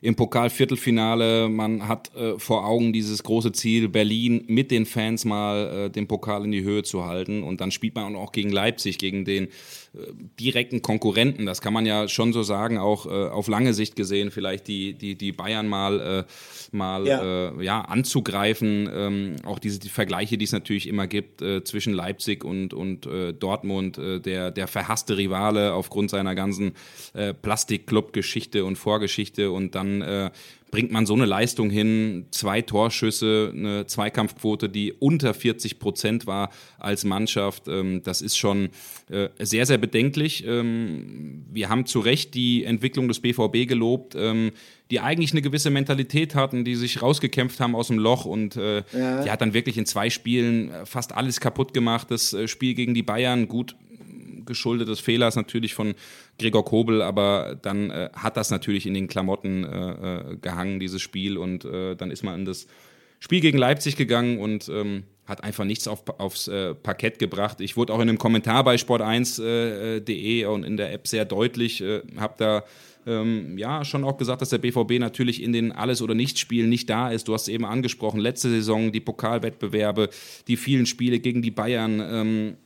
im Pokal-Viertelfinale, man hat äh, vor Augen dieses große Ziel, Berlin mit den Fans mal äh, den Pokal in die Höhe zu halten. Und dann spielt man auch gegen Leipzig, gegen den äh, direkten Konkurrenten. Das kann man ja schon so sagen, auch äh, auf lange Sicht gesehen, vielleicht die, die, die Bayern mal, äh, mal ja. Äh, ja, anzugreifen. Ähm, auch diese die Vergleiche, die es natürlich immer gibt äh, zwischen Leipzig und, und äh, Dortmund, äh, der, der verhasste Rivale aufgrund seiner ganzen äh, Plastikclub-Geschichte und Vorgeschichte und dann äh, bringt man so eine Leistung hin, zwei Torschüsse, eine Zweikampfquote, die unter 40 Prozent war als Mannschaft. Ähm, das ist schon äh, sehr, sehr bedenklich. Ähm, wir haben zu Recht die Entwicklung des BVB gelobt, ähm, die eigentlich eine gewisse Mentalität hatten, die sich rausgekämpft haben aus dem Loch und äh, ja. die hat dann wirklich in zwei Spielen fast alles kaputt gemacht. Das äh, Spiel gegen die Bayern, gut, geschuldet des Fehlers natürlich von Gregor Kobel, aber dann äh, hat das natürlich in den Klamotten äh, äh, gehangen, dieses Spiel, und äh, dann ist man in das Spiel gegen Leipzig gegangen und ähm, hat einfach nichts auf, aufs äh, Parkett gebracht. Ich wurde auch in einem Kommentar bei sport1.de äh, und in der App sehr deutlich, habe da ähm, ja schon auch gesagt, dass der BVB natürlich in den Alles- oder Nichts-Spielen nicht da ist. Du hast es eben angesprochen, letzte Saison die Pokalwettbewerbe, die vielen Spiele gegen die Bayern. Ähm,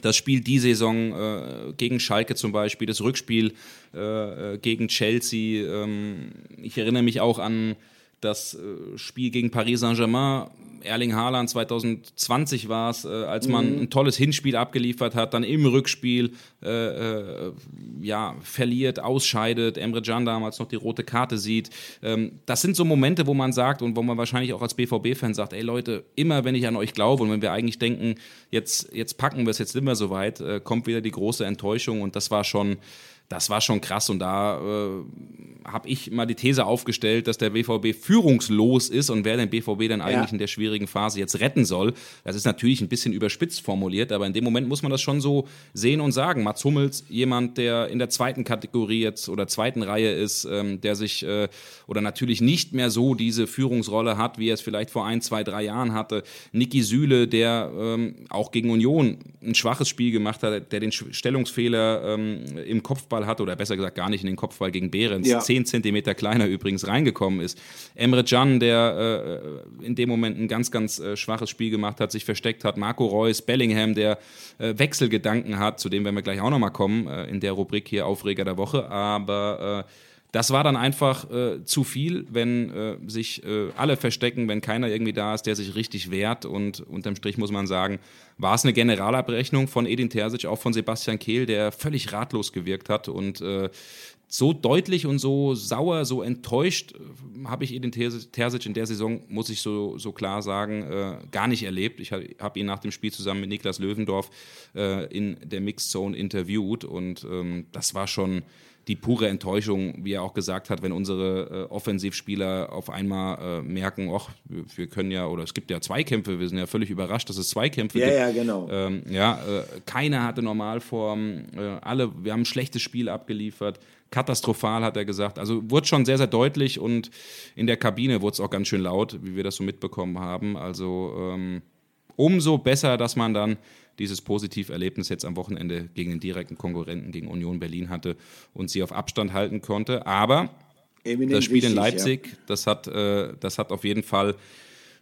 das Spiel die Saison äh, gegen Schalke zum Beispiel, das Rückspiel äh, äh, gegen Chelsea. Ähm, ich erinnere mich auch an das äh, Spiel gegen Paris Saint-Germain Erling Haaland 2020 war es, als man mhm. ein tolles Hinspiel abgeliefert hat, dann im Rückspiel äh, äh, ja, verliert, ausscheidet, Emre Can damals noch die rote Karte sieht. Ähm, das sind so Momente, wo man sagt und wo man wahrscheinlich auch als BVB-Fan sagt, ey Leute, immer wenn ich an euch glaube und wenn wir eigentlich denken, jetzt, jetzt packen wir es, jetzt sind wir soweit, äh, kommt wieder die große Enttäuschung und das war schon das war schon krass und da äh, habe ich mal die These aufgestellt, dass der BVB führungslos ist und wer den BVB dann eigentlich ja. in der schwierigen Phase jetzt retten soll. Das ist natürlich ein bisschen überspitzt formuliert, aber in dem Moment muss man das schon so sehen und sagen. Mats Hummels, jemand, der in der zweiten Kategorie jetzt oder zweiten Reihe ist, ähm, der sich äh, oder natürlich nicht mehr so diese Führungsrolle hat, wie er es vielleicht vor ein, zwei, drei Jahren hatte. Niki Süle, der ähm, auch gegen Union ein schwaches Spiel gemacht hat, der den Stellungsfehler ähm, im Kopfball Kopfball hatte, oder besser gesagt gar nicht in den Kopfball gegen Behrens, ja. zehn Zentimeter kleiner übrigens reingekommen ist. Emre Can, der äh, in dem Moment ein ganz, ganz äh, schwaches Spiel gemacht hat, sich versteckt hat. Marco Reus, Bellingham, der äh, Wechselgedanken hat, zu dem werden wir gleich auch nochmal kommen, äh, in der Rubrik hier Aufreger der Woche. Aber äh, das war dann einfach äh, zu viel, wenn äh, sich äh, alle verstecken, wenn keiner irgendwie da ist, der sich richtig wehrt. Und unterm Strich muss man sagen, war es eine Generalabrechnung von Edin Terzic, auch von Sebastian Kehl, der völlig ratlos gewirkt hat. Und äh, so deutlich und so sauer, so enttäuscht äh, habe ich Edin Terzic in der Saison, muss ich so, so klar sagen, äh, gar nicht erlebt. Ich habe ihn nach dem Spiel zusammen mit Niklas Löwendorf in der Mixed-Zone interviewt. Und ähm, das war schon die pure Enttäuschung, wie er auch gesagt hat, wenn unsere äh, Offensivspieler auf einmal äh, merken, ach, wir, wir, können ja, oder es gibt ja Zweikämpfe, wir sind ja völlig überrascht, dass es Zweikämpfe ja, gibt. Ja, genau. Ähm, ja, äh, keiner hatte Normalform, äh, alle, wir haben ein schlechtes Spiel abgeliefert, katastrophal, hat er gesagt. Also wurde schon sehr, sehr deutlich und in der Kabine wurde es auch ganz schön laut, wie wir das so mitbekommen haben. Also ähm, umso besser, dass man dann dieses Positiverlebnis jetzt am Wochenende gegen den direkten Konkurrenten, gegen Union Berlin hatte und sie auf Abstand halten konnte. Aber Eminent das Spiel in Leipzig, ja. das, hat, äh, das hat auf jeden Fall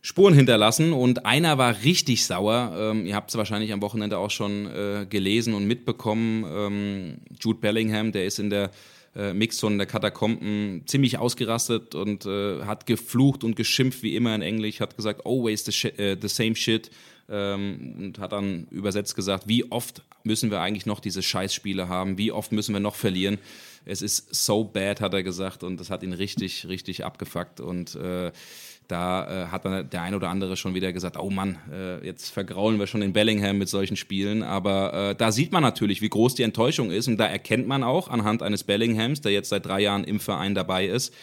Spuren hinterlassen und einer war richtig sauer. Ähm, ihr habt es wahrscheinlich am Wochenende auch schon äh, gelesen und mitbekommen. Ähm, Jude Bellingham, der ist in der äh, Mixzone der Katakomben ziemlich ausgerastet und äh, hat geflucht und geschimpft wie immer in Englisch, hat gesagt, always the, uh, the same shit ähm, und hat dann übersetzt gesagt, wie oft müssen wir eigentlich noch diese Scheißspiele haben, wie oft müssen wir noch verlieren. Es ist so bad, hat er gesagt, und das hat ihn richtig, richtig abgefuckt. Und äh, da äh, hat dann der ein oder andere schon wieder gesagt, oh Mann, äh, jetzt vergraulen wir schon in Bellingham mit solchen Spielen. Aber äh, da sieht man natürlich, wie groß die Enttäuschung ist. Und da erkennt man auch anhand eines Bellinghams, der jetzt seit drei Jahren im Verein dabei ist,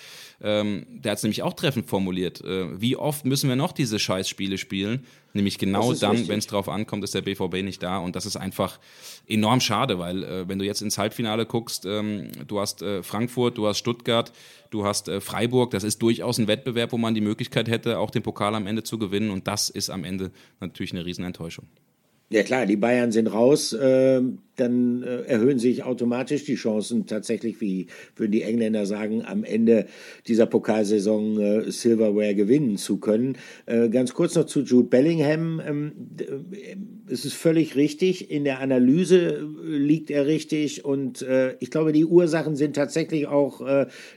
ähm, der hat es nämlich auch treffend formuliert. Äh, wie oft müssen wir noch diese Scheißspiele spielen? Nämlich genau dann, wenn es drauf ankommt, ist der BVB nicht da. Und das ist einfach enorm schade, weil äh, wenn du jetzt ins Halbfinale guckst, ähm, du hast äh, Frankfurt, du hast Stuttgart, du hast äh, Freiburg. Das ist durchaus ein Wettbewerb, wo man die Möglichkeit hätte, auch den Pokal am Ende zu gewinnen. Und das ist am Ende natürlich eine Riesenenttäuschung. Ja klar, die Bayern sind raus, äh, dann äh, erhöhen sich automatisch die Chancen tatsächlich, wie würden die Engländer sagen, am Ende dieser Pokalsaison äh, Silverware gewinnen zu können. Äh, ganz kurz noch zu Jude Bellingham. Ähm, äh, es ist völlig richtig, in der Analyse äh, liegt er richtig und ich glaube, die Ursachen sind tatsächlich auch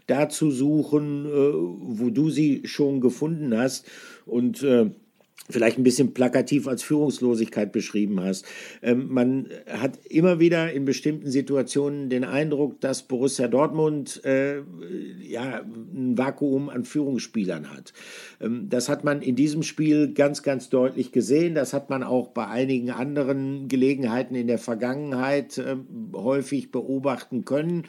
da zu suchen, wo du sie schon gefunden hast. Und vielleicht ein bisschen plakativ als Führungslosigkeit beschrieben hast. Ähm, man hat immer wieder in bestimmten Situationen den Eindruck, dass Borussia Dortmund äh, ja, ein Vakuum an Führungsspielern hat. Ähm, das hat man in diesem Spiel ganz, ganz deutlich gesehen. Das hat man auch bei einigen anderen Gelegenheiten in der Vergangenheit äh, häufig beobachten können.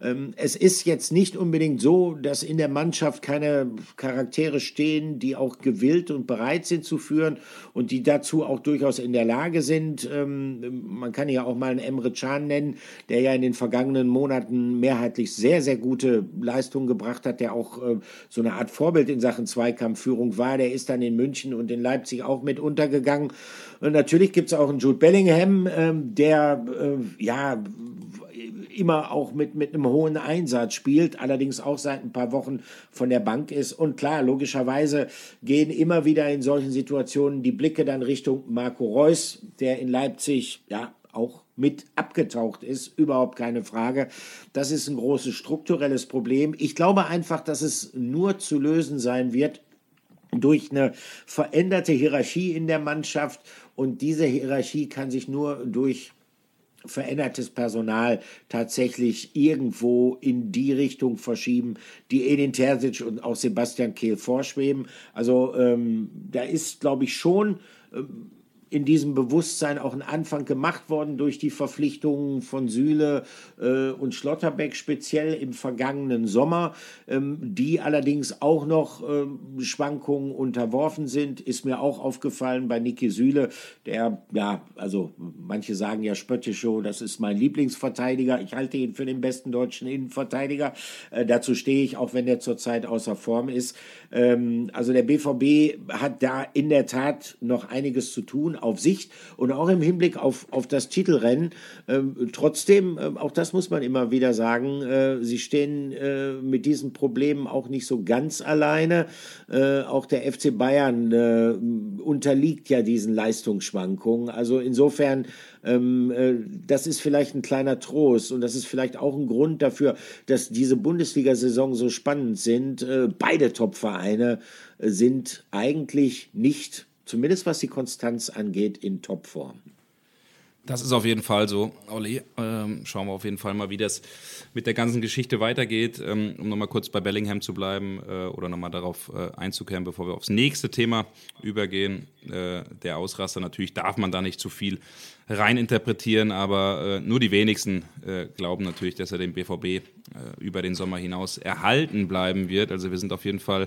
Ähm, es ist jetzt nicht unbedingt so, dass in der Mannschaft keine Charaktere stehen, die auch gewillt und bereit sind führen und die dazu auch durchaus in der Lage sind. Ähm, man kann ja auch mal einen Emre Can nennen, der ja in den vergangenen Monaten mehrheitlich sehr, sehr gute Leistungen gebracht hat, der auch äh, so eine Art Vorbild in Sachen Zweikampfführung war. Der ist dann in München und in Leipzig auch mit untergegangen. Und natürlich gibt es auch einen Jude Bellingham, ähm, der äh, ja immer auch mit, mit einem hohen Einsatz spielt, allerdings auch seit ein paar Wochen von der Bank ist. Und klar, logischerweise gehen immer wieder in solchen Situationen die Blicke dann Richtung Marco Reus, der in Leipzig ja auch mit abgetaucht ist, überhaupt keine Frage. Das ist ein großes strukturelles Problem. Ich glaube einfach, dass es nur zu lösen sein wird durch eine veränderte Hierarchie in der Mannschaft und diese Hierarchie kann sich nur durch verändertes Personal tatsächlich irgendwo in die Richtung verschieben, die Edin Terzic und auch Sebastian Kehl vorschweben. Also ähm, da ist, glaube ich, schon ähm, in diesem Bewusstsein auch ein Anfang gemacht worden durch die Verpflichtungen von Süle äh, und Schlotterbeck, speziell im vergangenen Sommer, ähm, die allerdings auch noch ähm, Schwankungen unterworfen sind. Ist mir auch aufgefallen bei Niki Süle, der, ja, also manche sagen ja spöttisch so, das ist mein Lieblingsverteidiger. Ich halte ihn für den besten deutschen Innenverteidiger. Äh, dazu stehe ich, auch wenn er zurzeit außer Form ist. Ähm, also der BVB hat da in der Tat noch einiges zu tun auf Sicht und auch im Hinblick auf, auf das Titelrennen. Ähm, trotzdem, äh, auch das muss man immer wieder sagen, äh, sie stehen äh, mit diesen Problemen auch nicht so ganz alleine. Äh, auch der FC Bayern äh, unterliegt ja diesen Leistungsschwankungen. Also insofern ähm, äh, das ist vielleicht ein kleiner Trost und das ist vielleicht auch ein Grund dafür, dass diese Bundesliga-Saison so spannend sind. Beide Top-Vereine sind eigentlich nicht zumindest was die Konstanz angeht, in Topform. Das ist auf jeden Fall so, Olli. Ähm, schauen wir auf jeden Fall mal, wie das mit der ganzen Geschichte weitergeht. Ähm, um nochmal kurz bei Bellingham zu bleiben äh, oder nochmal darauf äh, einzukehren, bevor wir aufs nächste Thema übergehen. Äh, der Ausraster, natürlich darf man da nicht zu viel reininterpretieren, aber äh, nur die wenigsten äh, glauben natürlich, dass er den BVB äh, über den Sommer hinaus erhalten bleiben wird. Also wir sind auf jeden Fall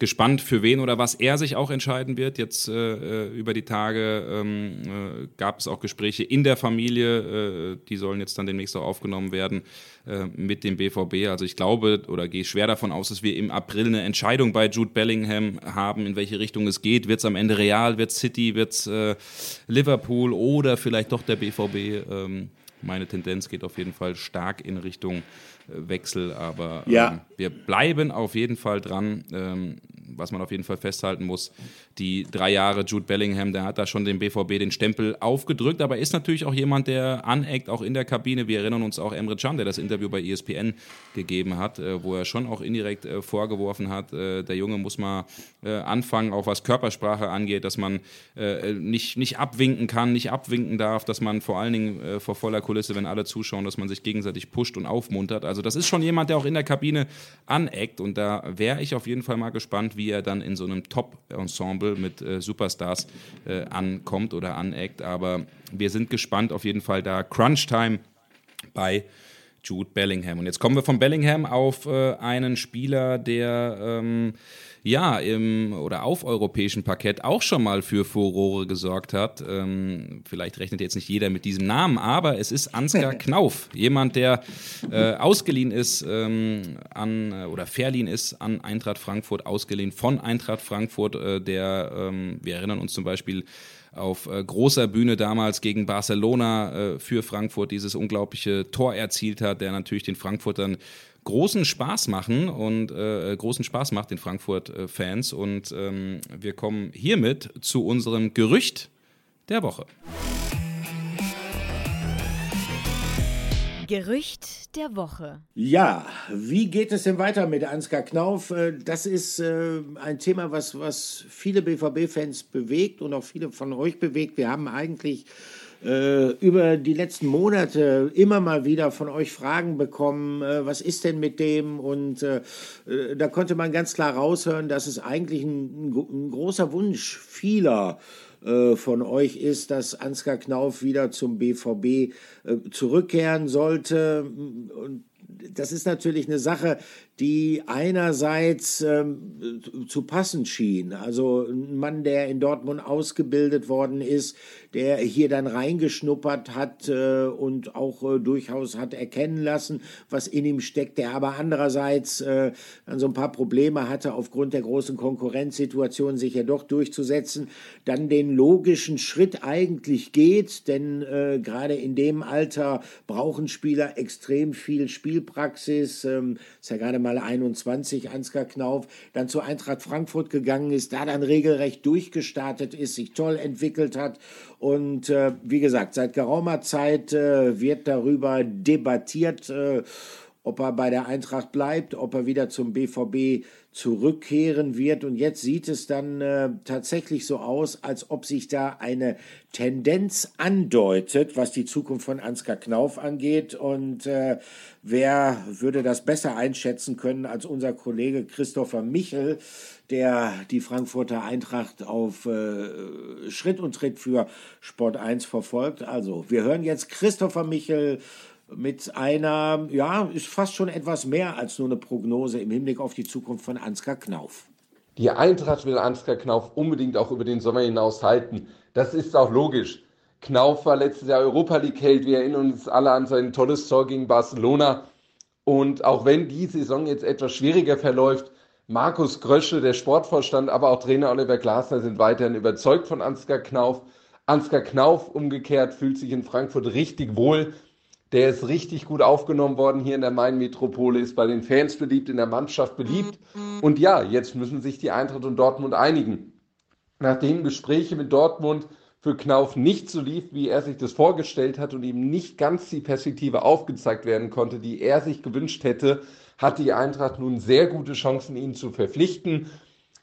gespannt, für wen oder was er sich auch entscheiden wird. Jetzt äh, äh, über die Tage ähm, äh, gab es auch Gespräche in der Familie, äh, die sollen jetzt dann demnächst auch aufgenommen werden äh, mit dem BVB. Also ich glaube oder gehe schwer davon aus, dass wir im April eine Entscheidung bei Jude Bellingham haben, in welche Richtung es geht. Wird es am Ende Real, wird City, wird es äh, Liverpool oder vielleicht doch der BVB? Ähm, meine Tendenz geht auf jeden Fall stark in Richtung Wechsel, aber ja. ähm, wir bleiben auf jeden Fall dran. Ähm, was man auf jeden Fall festhalten muss, die drei Jahre Jude Bellingham, der hat da schon dem BVB den Stempel aufgedrückt, aber ist natürlich auch jemand, der aneckt, auch in der Kabine. Wir erinnern uns auch Emre Can, der das Interview bei ESPN gegeben hat, äh, wo er schon auch indirekt äh, vorgeworfen hat, äh, der Junge muss mal anfangen, auch was Körpersprache angeht, dass man nicht, nicht abwinken kann, nicht abwinken darf, dass man vor allen Dingen vor voller Kulisse, wenn alle zuschauen, dass man sich gegenseitig pusht und aufmuntert. Also das ist schon jemand, der auch in der Kabine aneckt und da wäre ich auf jeden Fall mal gespannt, wie er dann in so einem Top-Ensemble mit äh, Superstars äh, ankommt oder aneckt. Aber wir sind gespannt auf jeden Fall da. Crunch Time bei Jude Bellingham. Und jetzt kommen wir von Bellingham auf äh, einen Spieler, der ähm, ja im oder auf europäischem Parkett auch schon mal für Furore gesorgt hat. Ähm, vielleicht rechnet jetzt nicht jeder mit diesem Namen, aber es ist Ansgar [LAUGHS] Knauf, jemand, der äh, ausgeliehen ist ähm, an oder verliehen ist an Eintracht Frankfurt, ausgeliehen von Eintracht Frankfurt, äh, der ähm, wir erinnern uns zum Beispiel auf äh, großer Bühne damals gegen Barcelona äh, für Frankfurt dieses unglaubliche Tor erzielt hat, der natürlich den Frankfurtern großen Spaß machen und äh, großen Spaß macht den Frankfurt-Fans. Und ähm, wir kommen hiermit zu unserem Gerücht der Woche. Gerücht der Woche. Ja, wie geht es denn weiter mit Ansgar Knauf? Äh, das ist äh, ein Thema, was, was viele BVB-Fans bewegt und auch viele von euch bewegt. Wir haben eigentlich äh, über die letzten Monate immer mal wieder von euch Fragen bekommen, was ist denn mit dem? Und da konnte man ganz klar raushören, dass es eigentlich ein, ein großer Wunsch vieler äh, von euch ist, dass Ansgar Knauf wieder zum BVB äh, zurückkehren sollte. Und das ist natürlich eine Sache, die einerseits ähm, zu passen schien. Also ein Mann, der in Dortmund ausgebildet worden ist, der hier dann reingeschnuppert hat äh, und auch äh, durchaus hat erkennen lassen, was in ihm steckt, der aber andererseits äh, dann so ein paar Probleme hatte, aufgrund der großen Konkurrenzsituation sich ja doch durchzusetzen, dann den logischen Schritt eigentlich geht, denn äh, gerade in dem Alter brauchen Spieler extrem viel Spielpraxis. Ähm, ist ja gerade mal mal 21, Ansgar Knauf, dann zu Eintracht Frankfurt gegangen ist, da dann regelrecht durchgestartet ist, sich toll entwickelt hat. Und äh, wie gesagt, seit geraumer Zeit äh, wird darüber debattiert, äh, ob er bei der Eintracht bleibt, ob er wieder zum BVB zurückkehren wird. Und jetzt sieht es dann äh, tatsächlich so aus, als ob sich da eine Tendenz andeutet, was die Zukunft von Ansgar Knauf angeht. Und äh, wer würde das besser einschätzen können als unser Kollege Christopher Michel, der die Frankfurter Eintracht auf äh, Schritt und Tritt für Sport 1 verfolgt. Also, wir hören jetzt Christopher Michel mit einer, ja, ist fast schon etwas mehr als nur eine Prognose im Hinblick auf die Zukunft von Ansgar Knauf. Die Eintracht will Ansgar Knauf unbedingt auch über den Sommer hinaus halten. Das ist auch logisch. Knauf war letztes Jahr Europa League-Held. Wir erinnern uns alle an sein tolles Tor gegen Barcelona. Und auch wenn die Saison jetzt etwas schwieriger verläuft, Markus Grösche, der Sportvorstand, aber auch Trainer Oliver Glasner sind weiterhin überzeugt von Ansgar Knauf. Ansgar Knauf umgekehrt fühlt sich in Frankfurt richtig wohl. Der ist richtig gut aufgenommen worden hier in der Main-Metropole, ist bei den Fans beliebt, in der Mannschaft beliebt. Und ja, jetzt müssen sich die Eintracht und Dortmund einigen. Nachdem Gespräche mit Dortmund für Knauf nicht so lief, wie er sich das vorgestellt hat und ihm nicht ganz die Perspektive aufgezeigt werden konnte, die er sich gewünscht hätte, hat die Eintracht nun sehr gute Chancen, ihn zu verpflichten.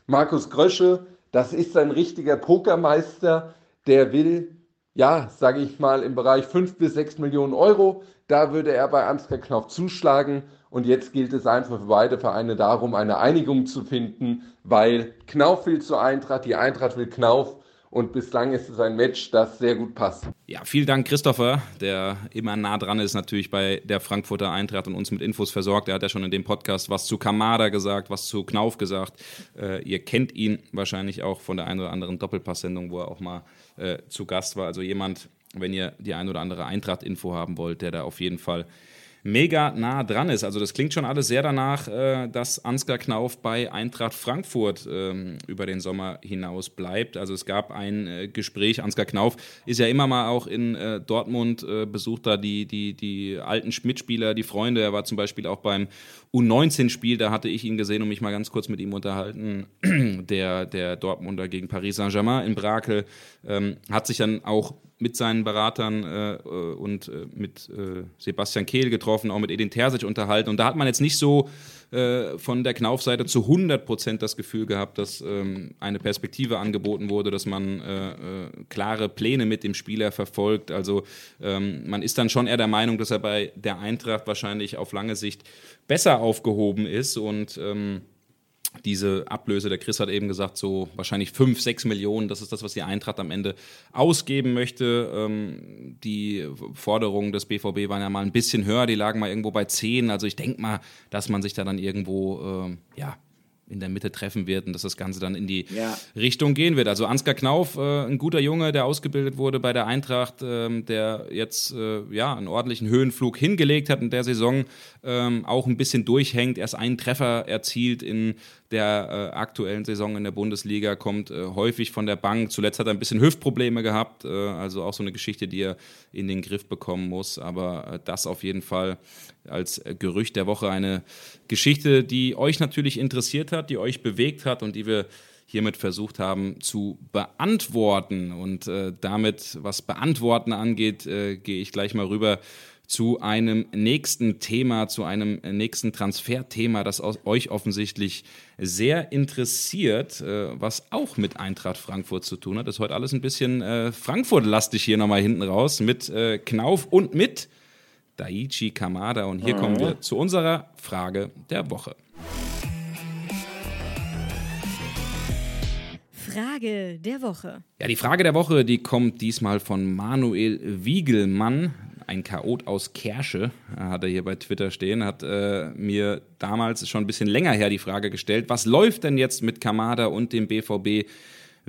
Markus Grösche, das ist ein richtiger Pokermeister, der will ja, sage ich mal, im Bereich 5 bis 6 Millionen Euro. Da würde er bei Ansgar Knauf zuschlagen. Und jetzt gilt es einfach für beide Vereine darum, eine Einigung zu finden, weil Knauf will zur Eintracht, die Eintracht will Knauf. Und bislang ist es ein Match, das sehr gut passt. Ja, vielen Dank, Christopher, der immer nah dran ist, natürlich bei der Frankfurter Eintracht und uns mit Infos versorgt. Er hat ja schon in dem Podcast was zu Kamada gesagt, was zu Knauf gesagt. Äh, ihr kennt ihn wahrscheinlich auch von der einen oder anderen Doppelpass-Sendung, wo er auch mal äh, zu Gast war. Also jemand, wenn ihr die ein oder andere Eintracht-Info haben wollt, der da auf jeden Fall mega nah dran ist. Also das klingt schon alles sehr danach, äh, dass Ansgar Knauf bei Eintracht Frankfurt ähm, über den Sommer hinaus bleibt. Also es gab ein äh, Gespräch, Ansgar Knauf ist ja immer mal auch in äh, Dortmund, äh, besucht da die, die, die alten Mitspieler, die Freunde. Er war zum Beispiel auch beim U19-Spiel, da hatte ich ihn gesehen und mich mal ganz kurz mit ihm unterhalten. [CLEARS THROAT] Der, der Dortmunder gegen Paris Saint-Germain in Brakel ähm, hat sich dann auch mit seinen Beratern äh, äh, und äh, mit äh, Sebastian Kehl getroffen, auch mit Edin Terzic unterhalten. Und da hat man jetzt nicht so äh, von der Knaufseite zu 100 Prozent das Gefühl gehabt, dass ähm, eine Perspektive angeboten wurde, dass man äh, klare Pläne mit dem Spieler verfolgt. Also ähm, man ist dann schon eher der Meinung, dass er bei der Eintracht wahrscheinlich auf lange Sicht besser aufgehoben ist und ähm, diese Ablöse, der Chris hat eben gesagt, so wahrscheinlich 5, 6 Millionen, das ist das, was die Eintracht am Ende ausgeben möchte. Ähm, die Forderungen des BVB waren ja mal ein bisschen höher, die lagen mal irgendwo bei 10. Also ich denke mal, dass man sich da dann irgendwo, äh, ja, in der Mitte treffen wird und dass das Ganze dann in die ja. Richtung gehen wird. Also Ansgar Knauf, äh, ein guter Junge, der ausgebildet wurde bei der Eintracht, ähm, der jetzt äh, ja einen ordentlichen Höhenflug hingelegt hat in der Saison, ähm, auch ein bisschen durchhängt, erst einen Treffer erzielt in der äh, aktuellen Saison in der Bundesliga, kommt äh, häufig von der Bank. Zuletzt hat er ein bisschen Hüftprobleme gehabt, äh, also auch so eine Geschichte, die er in den Griff bekommen muss. Aber äh, das auf jeden Fall als Gerücht der Woche eine Geschichte, die euch natürlich interessiert hat, die euch bewegt hat und die wir hiermit versucht haben zu beantworten. Und äh, damit, was Beantworten angeht, äh, gehe ich gleich mal rüber zu einem nächsten Thema, zu einem nächsten Transferthema, das euch offensichtlich sehr interessiert, äh, was auch mit Eintracht Frankfurt zu tun hat. Das ist heute alles ein bisschen äh, Frankfurt-lastig hier nochmal hinten raus mit äh, Knauf und mit Daichi Kamada. Und hier mhm. kommen wir zu unserer Frage der Woche. Frage der Woche. Ja, die Frage der Woche, die kommt diesmal von Manuel Wiegelmann ein Chaot aus Kersche, äh, hat er hier bei Twitter stehen, hat äh, mir damals schon ein bisschen länger her die Frage gestellt, was läuft denn jetzt mit Kamada und dem BVB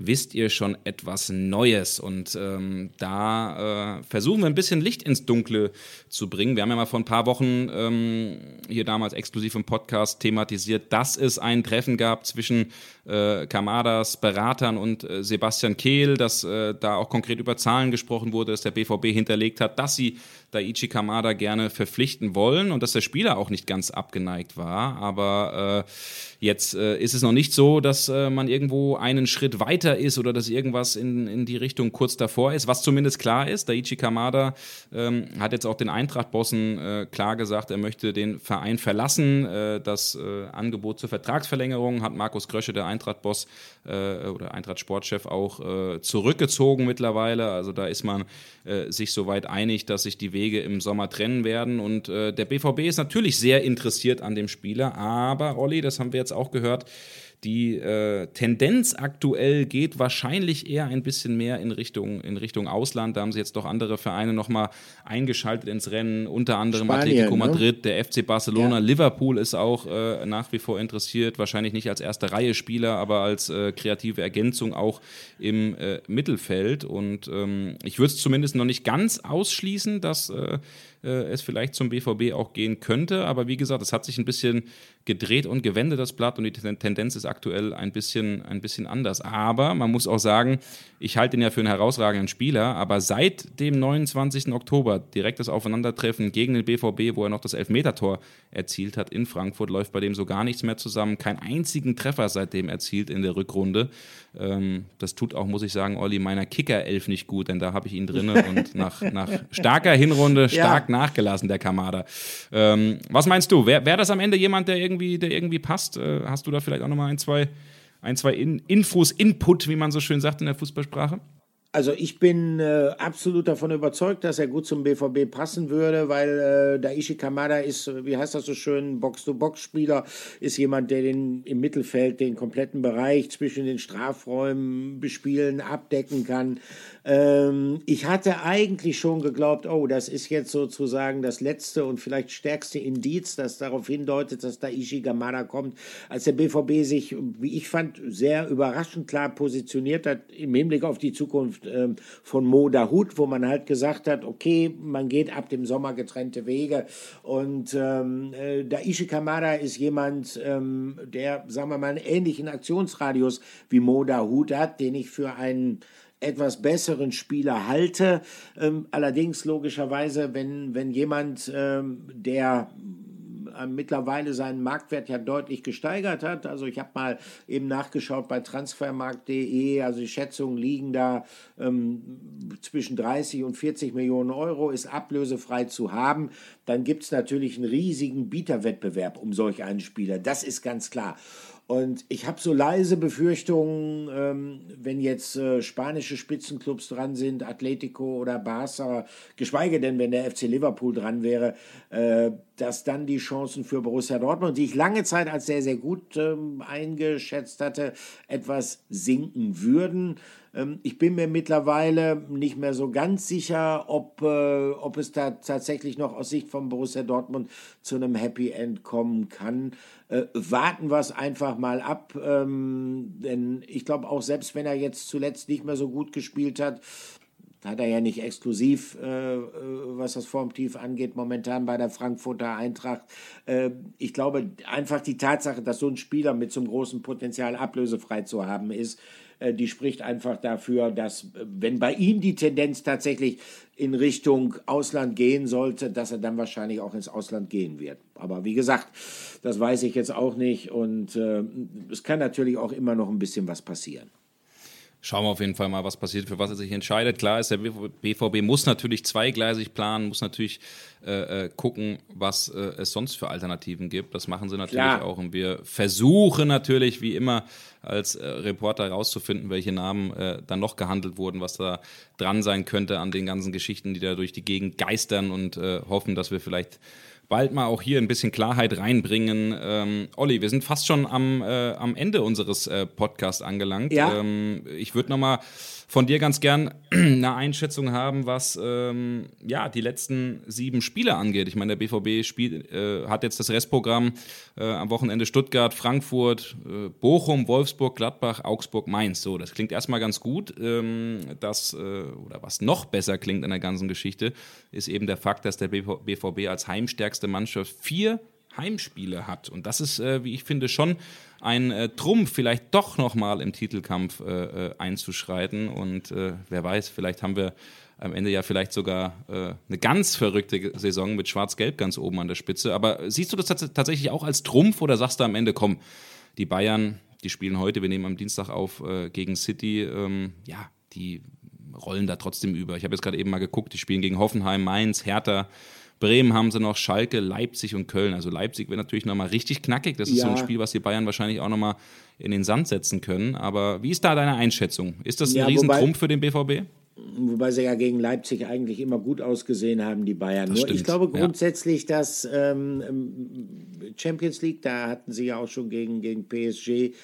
wisst ihr schon etwas Neues. Und ähm, da äh, versuchen wir ein bisschen Licht ins Dunkle zu bringen. Wir haben ja mal vor ein paar Wochen ähm, hier damals exklusiv im Podcast thematisiert, dass es ein Treffen gab zwischen äh, Kamadas Beratern und äh, Sebastian Kehl, dass äh, da auch konkret über Zahlen gesprochen wurde, dass der BVB hinterlegt hat, dass sie Daichi Kamada gerne verpflichten wollen und dass der Spieler auch nicht ganz abgeneigt war. Aber äh, jetzt äh, ist es noch nicht so, dass äh, man irgendwo einen Schritt weiter ist oder dass irgendwas in, in die Richtung kurz davor ist. Was zumindest klar ist, Daichi Kamada ähm, hat jetzt auch den Eintracht-Bossen äh, klar gesagt, er möchte den Verein verlassen. Äh, das äh, Angebot zur Vertragsverlängerung hat Markus Krösche, der Eintracht-Boss oder Eintracht-Sportchef, auch zurückgezogen mittlerweile. Also da ist man sich soweit einig, dass sich die Wege im Sommer trennen werden. Und der BVB ist natürlich sehr interessiert an dem Spieler, aber Olli, das haben wir jetzt auch gehört, die äh, Tendenz aktuell geht wahrscheinlich eher ein bisschen mehr in Richtung, in Richtung Ausland. Da haben sie jetzt doch andere Vereine nochmal eingeschaltet ins Rennen, unter anderem Spanien, Atletico ne? Madrid, der FC Barcelona, ja. Liverpool ist auch äh, nach wie vor interessiert, wahrscheinlich nicht als erste Reihe Spieler, aber als äh, kreative Ergänzung auch im äh, Mittelfeld. Und ähm, ich würde es zumindest noch nicht ganz ausschließen, dass äh, es vielleicht zum BVB auch gehen könnte. Aber wie gesagt, es hat sich ein bisschen gedreht und gewendet, das Blatt, und die Tendenz ist aktuell ein bisschen, ein bisschen anders. Aber man muss auch sagen, ich halte ihn ja für einen herausragenden Spieler, aber seit dem 29. Oktober, direkt das Aufeinandertreffen gegen den BVB, wo er noch das Elfmetertor erzielt hat in Frankfurt, läuft bei dem so gar nichts mehr zusammen. Keinen einzigen Treffer seitdem erzielt in der Rückrunde. Ähm, das tut auch, muss ich sagen, Olli, meiner Kicker-Elf nicht gut, denn da habe ich ihn drin und nach, nach starker Hinrunde [LAUGHS] stark nachgelassen, der Kamada. Ähm, was meinst du? Wäre wär das am Ende jemand, der irgendwie, der irgendwie passt? Äh, hast du da vielleicht auch nochmal ein, zwei, ein, zwei In Infos, Input, wie man so schön sagt in der Fußballsprache? Also ich bin äh, absolut davon überzeugt, dass er gut zum BVB passen würde, weil äh, Daishi Kamada ist, wie heißt das so schön, Box-to-Box-Spieler, ist jemand, der den im Mittelfeld den kompletten Bereich zwischen den Strafräumen bespielen, abdecken kann. Ähm, ich hatte eigentlich schon geglaubt, oh, das ist jetzt sozusagen das letzte und vielleicht stärkste Indiz, das darauf hindeutet, dass Daishi Kamada kommt, als der BVB sich, wie ich fand, sehr überraschend klar positioniert hat im Hinblick auf die Zukunft Zukunft ähm, von Mo Dahut, wo man halt gesagt hat, okay, man geht ab dem Sommer getrennte Wege. Und ähm, äh, Daishi Kamada ist jemand, ähm, der, sagen wir mal, einen ähnlichen Aktionsradius wie Mo Dahut hat, den ich für einen etwas besseren Spieler halte. Ähm, allerdings logischerweise, wenn, wenn jemand, ähm, der mittlerweile seinen Marktwert ja deutlich gesteigert hat. Also ich habe mal eben nachgeschaut bei transfermarkt.de, also die Schätzungen liegen da ähm, zwischen 30 und 40 Millionen Euro, ist ablösefrei zu haben. Dann gibt es natürlich einen riesigen Bieterwettbewerb um solch einen Spieler. Das ist ganz klar. Und ich habe so leise Befürchtungen, ähm, wenn jetzt äh, spanische Spitzenclubs dran sind, Atletico oder Barca, geschweige denn, wenn der FC Liverpool dran wäre, äh, dass dann die Chancen für Borussia Dortmund, die ich lange Zeit als sehr, sehr gut ähm, eingeschätzt hatte, etwas sinken würden. Ähm, ich bin mir mittlerweile nicht mehr so ganz sicher, ob, äh, ob es da tatsächlich noch aus Sicht von Borussia Dortmund zu einem Happy End kommen kann. Äh, warten wir es einfach mal ab, ähm, denn ich glaube auch selbst wenn er jetzt zuletzt nicht mehr so gut gespielt hat, hat er ja nicht exklusiv, äh, äh, was das Formtief angeht, momentan bei der Frankfurter Eintracht. Äh, ich glaube einfach die Tatsache, dass so ein Spieler mit so einem großen Potenzial ablösefrei zu haben ist, die spricht einfach dafür, dass äh, wenn bei ihm die Tendenz tatsächlich in Richtung Ausland gehen sollte, dass er dann wahrscheinlich auch ins Ausland gehen wird. Aber wie gesagt, das weiß ich jetzt auch nicht und äh, es kann natürlich auch immer noch ein bisschen was passieren. Schauen wir auf jeden Fall mal, was passiert, für was er sich entscheidet. Klar ist, der BVB muss natürlich zweigleisig planen, muss natürlich äh, äh, gucken, was äh, es sonst für Alternativen gibt. Das machen sie natürlich Klar. auch. Und wir versuchen natürlich, wie immer, als äh, Reporter herauszufinden, welche Namen äh, dann noch gehandelt wurden, was da dran sein könnte an den ganzen Geschichten, die da durch die Gegend geistern und äh, hoffen, dass wir vielleicht bald mal auch hier ein bisschen Klarheit reinbringen. Ähm, Olli, wir sind fast schon am, äh, am Ende unseres äh, Podcasts angelangt. Ja. Ähm, ich würde noch mal von dir ganz gern [CLEARS THROAT] eine Einschätzung haben, was ähm, ja, die letzten sieben Spiele angeht. Ich meine, der BVB spielt, äh, hat jetzt das Restprogramm äh, am Wochenende Stuttgart, Frankfurt, äh, Bochum, Wolfsburg, Gladbach, Augsburg, Mainz. So, das klingt erstmal ganz gut. Ähm, das, äh, oder was noch besser klingt in der ganzen Geschichte, ist eben der Fakt, dass der BVB als heimstärkste Mannschaft vier Heimspiele hat. Und das ist, äh, wie ich finde, schon ein äh, Trumpf, vielleicht doch nochmal im Titelkampf äh, äh, einzuschreiten. Und äh, wer weiß, vielleicht haben wir am Ende ja vielleicht sogar äh, eine ganz verrückte Saison mit Schwarz-Gelb ganz oben an der Spitze. Aber siehst du das tats tatsächlich auch als Trumpf oder sagst du am Ende, komm, die Bayern, die spielen heute, wir nehmen am Dienstag auf äh, gegen City, ähm, ja, die rollen da trotzdem über. Ich habe jetzt gerade eben mal geguckt, die spielen gegen Hoffenheim, Mainz, Hertha. Bremen haben sie noch, Schalke, Leipzig und Köln. Also Leipzig wird natürlich nochmal richtig knackig. Das ist ja. so ein Spiel, was die Bayern wahrscheinlich auch nochmal in den Sand setzen können. Aber wie ist da deine Einschätzung? Ist das ein ja, Riesentrumpf für den BVB? Wobei sie ja gegen Leipzig eigentlich immer gut ausgesehen haben, die Bayern. Nur ich glaube grundsätzlich, ja. dass ähm, Champions League, da hatten sie ja auch schon gegen, gegen PSG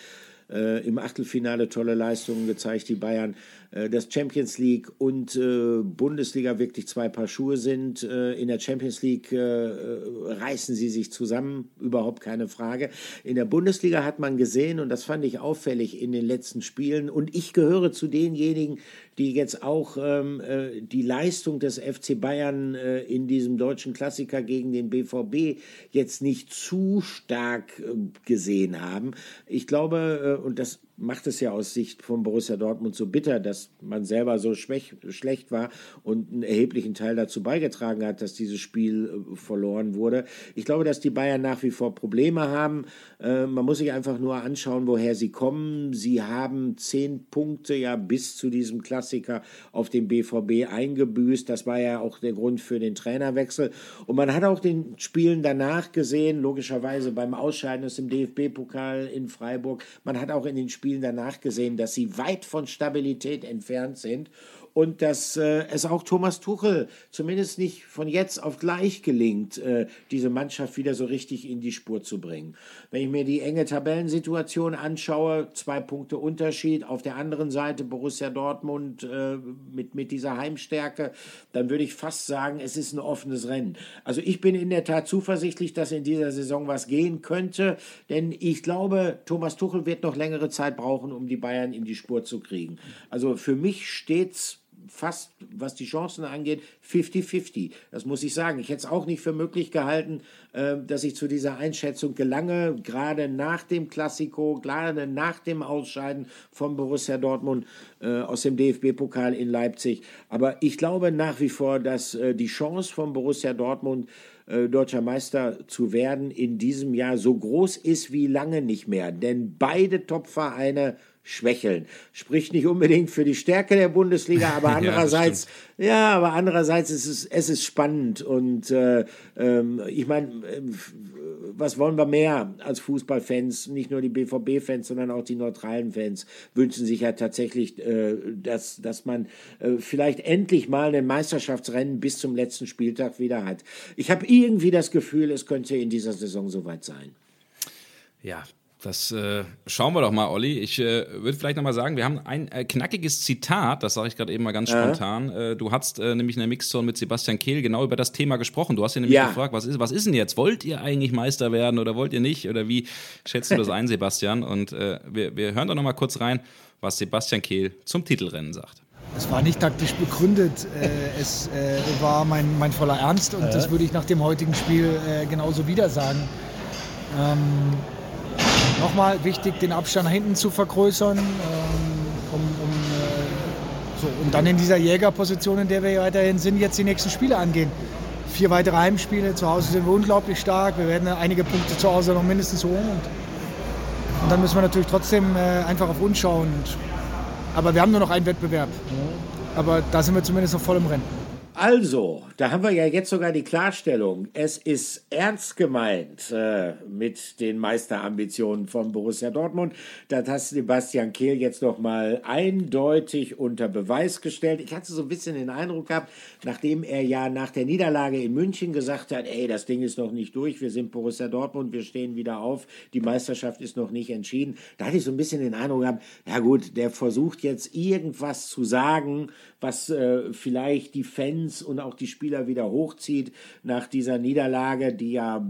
äh, im Achtelfinale tolle Leistungen gezeigt, die Bayern. Äh, dass Champions League und äh, Bundesliga wirklich zwei Paar Schuhe sind. Äh, in der Champions League reißen sie sich zusammen, überhaupt keine Frage. In der Bundesliga hat man gesehen, und das fand ich auffällig in den letzten Spielen, und ich gehöre zu denjenigen, die jetzt auch ähm, äh, die Leistung des FC Bayern in diesem deutschen Klassiker gegen den BVB jetzt nicht zu stark gesehen haben. Ich glaube, und das macht es ja aus Sicht von Borussia Dortmund so bitter, dass man selber so schwäch, schlecht war und einen erheblichen Teil dazu beigetragen hat, dass dieses Spiel äh, verloren wurde. Ich glaube, dass die Bayern nach wie vor Probleme haben. Äh, man muss sich einfach nur anschauen, woher sie kommen. Sie haben zehn Punkte ja bis zu diesem Klassiker auf dem BVB eingebüßt. Das war ja auch der Grund für den Trainerwechsel. Und man hat auch den Spielen danach gesehen, logischerweise beim Ausscheiden aus dem DFB-Pokal in Freiburg. Man hat auch in den Spielen Spielen danach gesehen, dass sie weit von Stabilität entfernt sind und dass äh, es auch Thomas Tuchel zumindest nicht von jetzt auf gleich gelingt, äh, diese Mannschaft wieder so richtig in die Spur zu bringen. Wenn ich mir die enge Tabellensituation anschaue, zwei Punkte Unterschied, auf der anderen Seite Borussia Dortmund äh, mit, mit dieser Heimstärke, dann würde ich fast sagen, es ist ein offenes Rennen. Also ich bin in der Tat zuversichtlich, dass in dieser Saison was gehen könnte, denn ich glaube, Thomas Tuchel wird noch längere Zeit brauchen, um die Bayern in die Spur zu kriegen. Also für mich steht's fast, was die Chancen angeht, 50-50. Das muss ich sagen. Ich hätte es auch nicht für möglich gehalten, äh, dass ich zu dieser Einschätzung gelange, gerade nach dem Klassiko, gerade nach dem Ausscheiden von Borussia Dortmund äh, aus dem DFB-Pokal in Leipzig. Aber ich glaube nach wie vor, dass äh, die Chance von Borussia Dortmund deutscher Meister zu werden in diesem Jahr so groß ist wie lange nicht mehr. Denn beide Top-Vereine schwächeln. Spricht nicht unbedingt für die Stärke der Bundesliga, [LAUGHS] aber andererseits, ja, ja, aber andererseits ist es, es ist spannend und äh, ähm, ich meine, äh, was wollen wir mehr als Fußballfans? Nicht nur die BVB-Fans, sondern auch die neutralen Fans wünschen sich ja tatsächlich, äh, dass, dass man äh, vielleicht endlich mal ein Meisterschaftsrennen bis zum letzten Spieltag wieder hat. Ich habe irgendwie das Gefühl, es könnte in dieser Saison soweit sein. Ja, das äh, schauen wir doch mal, Olli. Ich äh, würde vielleicht nochmal sagen, wir haben ein äh, knackiges Zitat, das sage ich gerade eben mal ganz spontan. Äh, du hast äh, nämlich in der Mixzone mit Sebastian Kehl genau über das Thema gesprochen. Du hast ihn nämlich ja. gefragt, was ist, was ist denn jetzt? Wollt ihr eigentlich Meister werden oder wollt ihr nicht? Oder wie schätzt du das ein, [LAUGHS] Sebastian? Und äh, wir, wir hören doch nochmal kurz rein, was Sebastian Kehl zum Titelrennen sagt. Es war nicht taktisch begründet. es war mein, mein voller Ernst und das würde ich nach dem heutigen Spiel genauso wieder sagen. Ähm, nochmal wichtig, den Abstand nach hinten zu vergrößern, ähm, um, um, äh, so, und dann in dieser Jägerposition, in der wir weiterhin sind, jetzt die nächsten Spiele angehen. Vier weitere Heimspiele, zu Hause sind wir unglaublich stark, wir werden einige Punkte zu Hause noch mindestens holen. Und, und dann müssen wir natürlich trotzdem äh, einfach auf uns schauen. Und, aber wir haben nur noch einen Wettbewerb. Aber da sind wir zumindest noch voll im Rennen. Also, da haben wir ja jetzt sogar die Klarstellung. Es ist ernst gemeint äh, mit den Meisterambitionen von Borussia Dortmund. Das hat Sebastian Kehl jetzt noch mal eindeutig unter Beweis gestellt. Ich hatte so ein bisschen den Eindruck gehabt, nachdem er ja nach der Niederlage in München gesagt hat, ey, das Ding ist noch nicht durch, wir sind Borussia Dortmund, wir stehen wieder auf, die Meisterschaft ist noch nicht entschieden. Da hatte ich so ein bisschen den Eindruck gehabt, ja gut, der versucht jetzt irgendwas zu sagen, was äh, vielleicht die Fans und auch die Spieler wieder hochzieht nach dieser Niederlage, die ja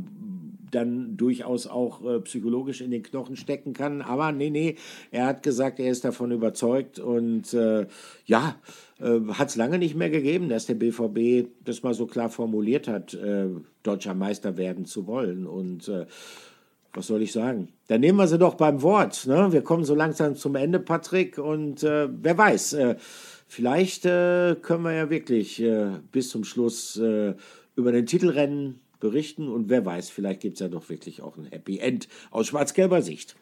dann durchaus auch äh, psychologisch in den Knochen stecken kann. Aber nee, nee, er hat gesagt, er ist davon überzeugt und äh, ja, äh, hat es lange nicht mehr gegeben, dass der BVB das mal so klar formuliert hat, äh, deutscher Meister werden zu wollen. Und äh, was soll ich sagen? Dann nehmen wir sie doch beim Wort. Ne? Wir kommen so langsam zum Ende, Patrick. Und äh, wer weiß, vielleicht äh, können wir ja wirklich äh, bis zum Schluss äh, über den Titelrennen berichten. Und wer weiß, vielleicht gibt es ja doch wirklich auch ein Happy End aus schwarz-gelber Sicht.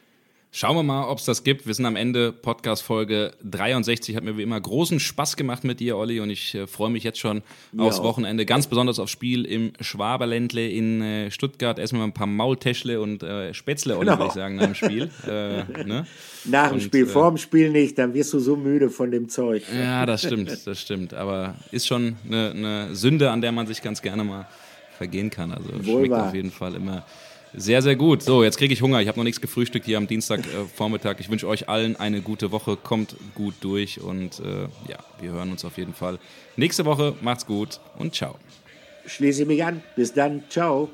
Schauen wir mal, ob es das gibt. Wir sind am Ende. Podcast-Folge 63. Hat mir wie immer großen Spaß gemacht mit dir, Olli. Und ich äh, freue mich jetzt schon ja. aufs Wochenende. Ganz besonders aufs Spiel im Schwaberländle in äh, Stuttgart. Erstmal ein paar Maultäschle und äh, Spätzle, Olli, genau. würde ich sagen, nach dem Spiel. [LAUGHS] Äh, ne? Nach dem und, Spiel, äh, vor dem Spiel nicht. Dann wirst du so müde von dem Zeug. Ja, das stimmt, das stimmt. Aber ist schon eine, eine Sünde, an der man sich ganz gerne mal vergehen kann. Also Wohl schmeckt wahr. auf jeden Fall immer sehr, sehr gut. So, jetzt kriege ich Hunger. Ich habe noch nichts gefrühstückt hier am Dienstagvormittag. Äh, ich wünsche euch allen eine gute Woche. Kommt gut durch und äh, ja, wir hören uns auf jeden Fall nächste Woche. Macht's gut und ciao. Schließe mich an. Bis dann. Ciao.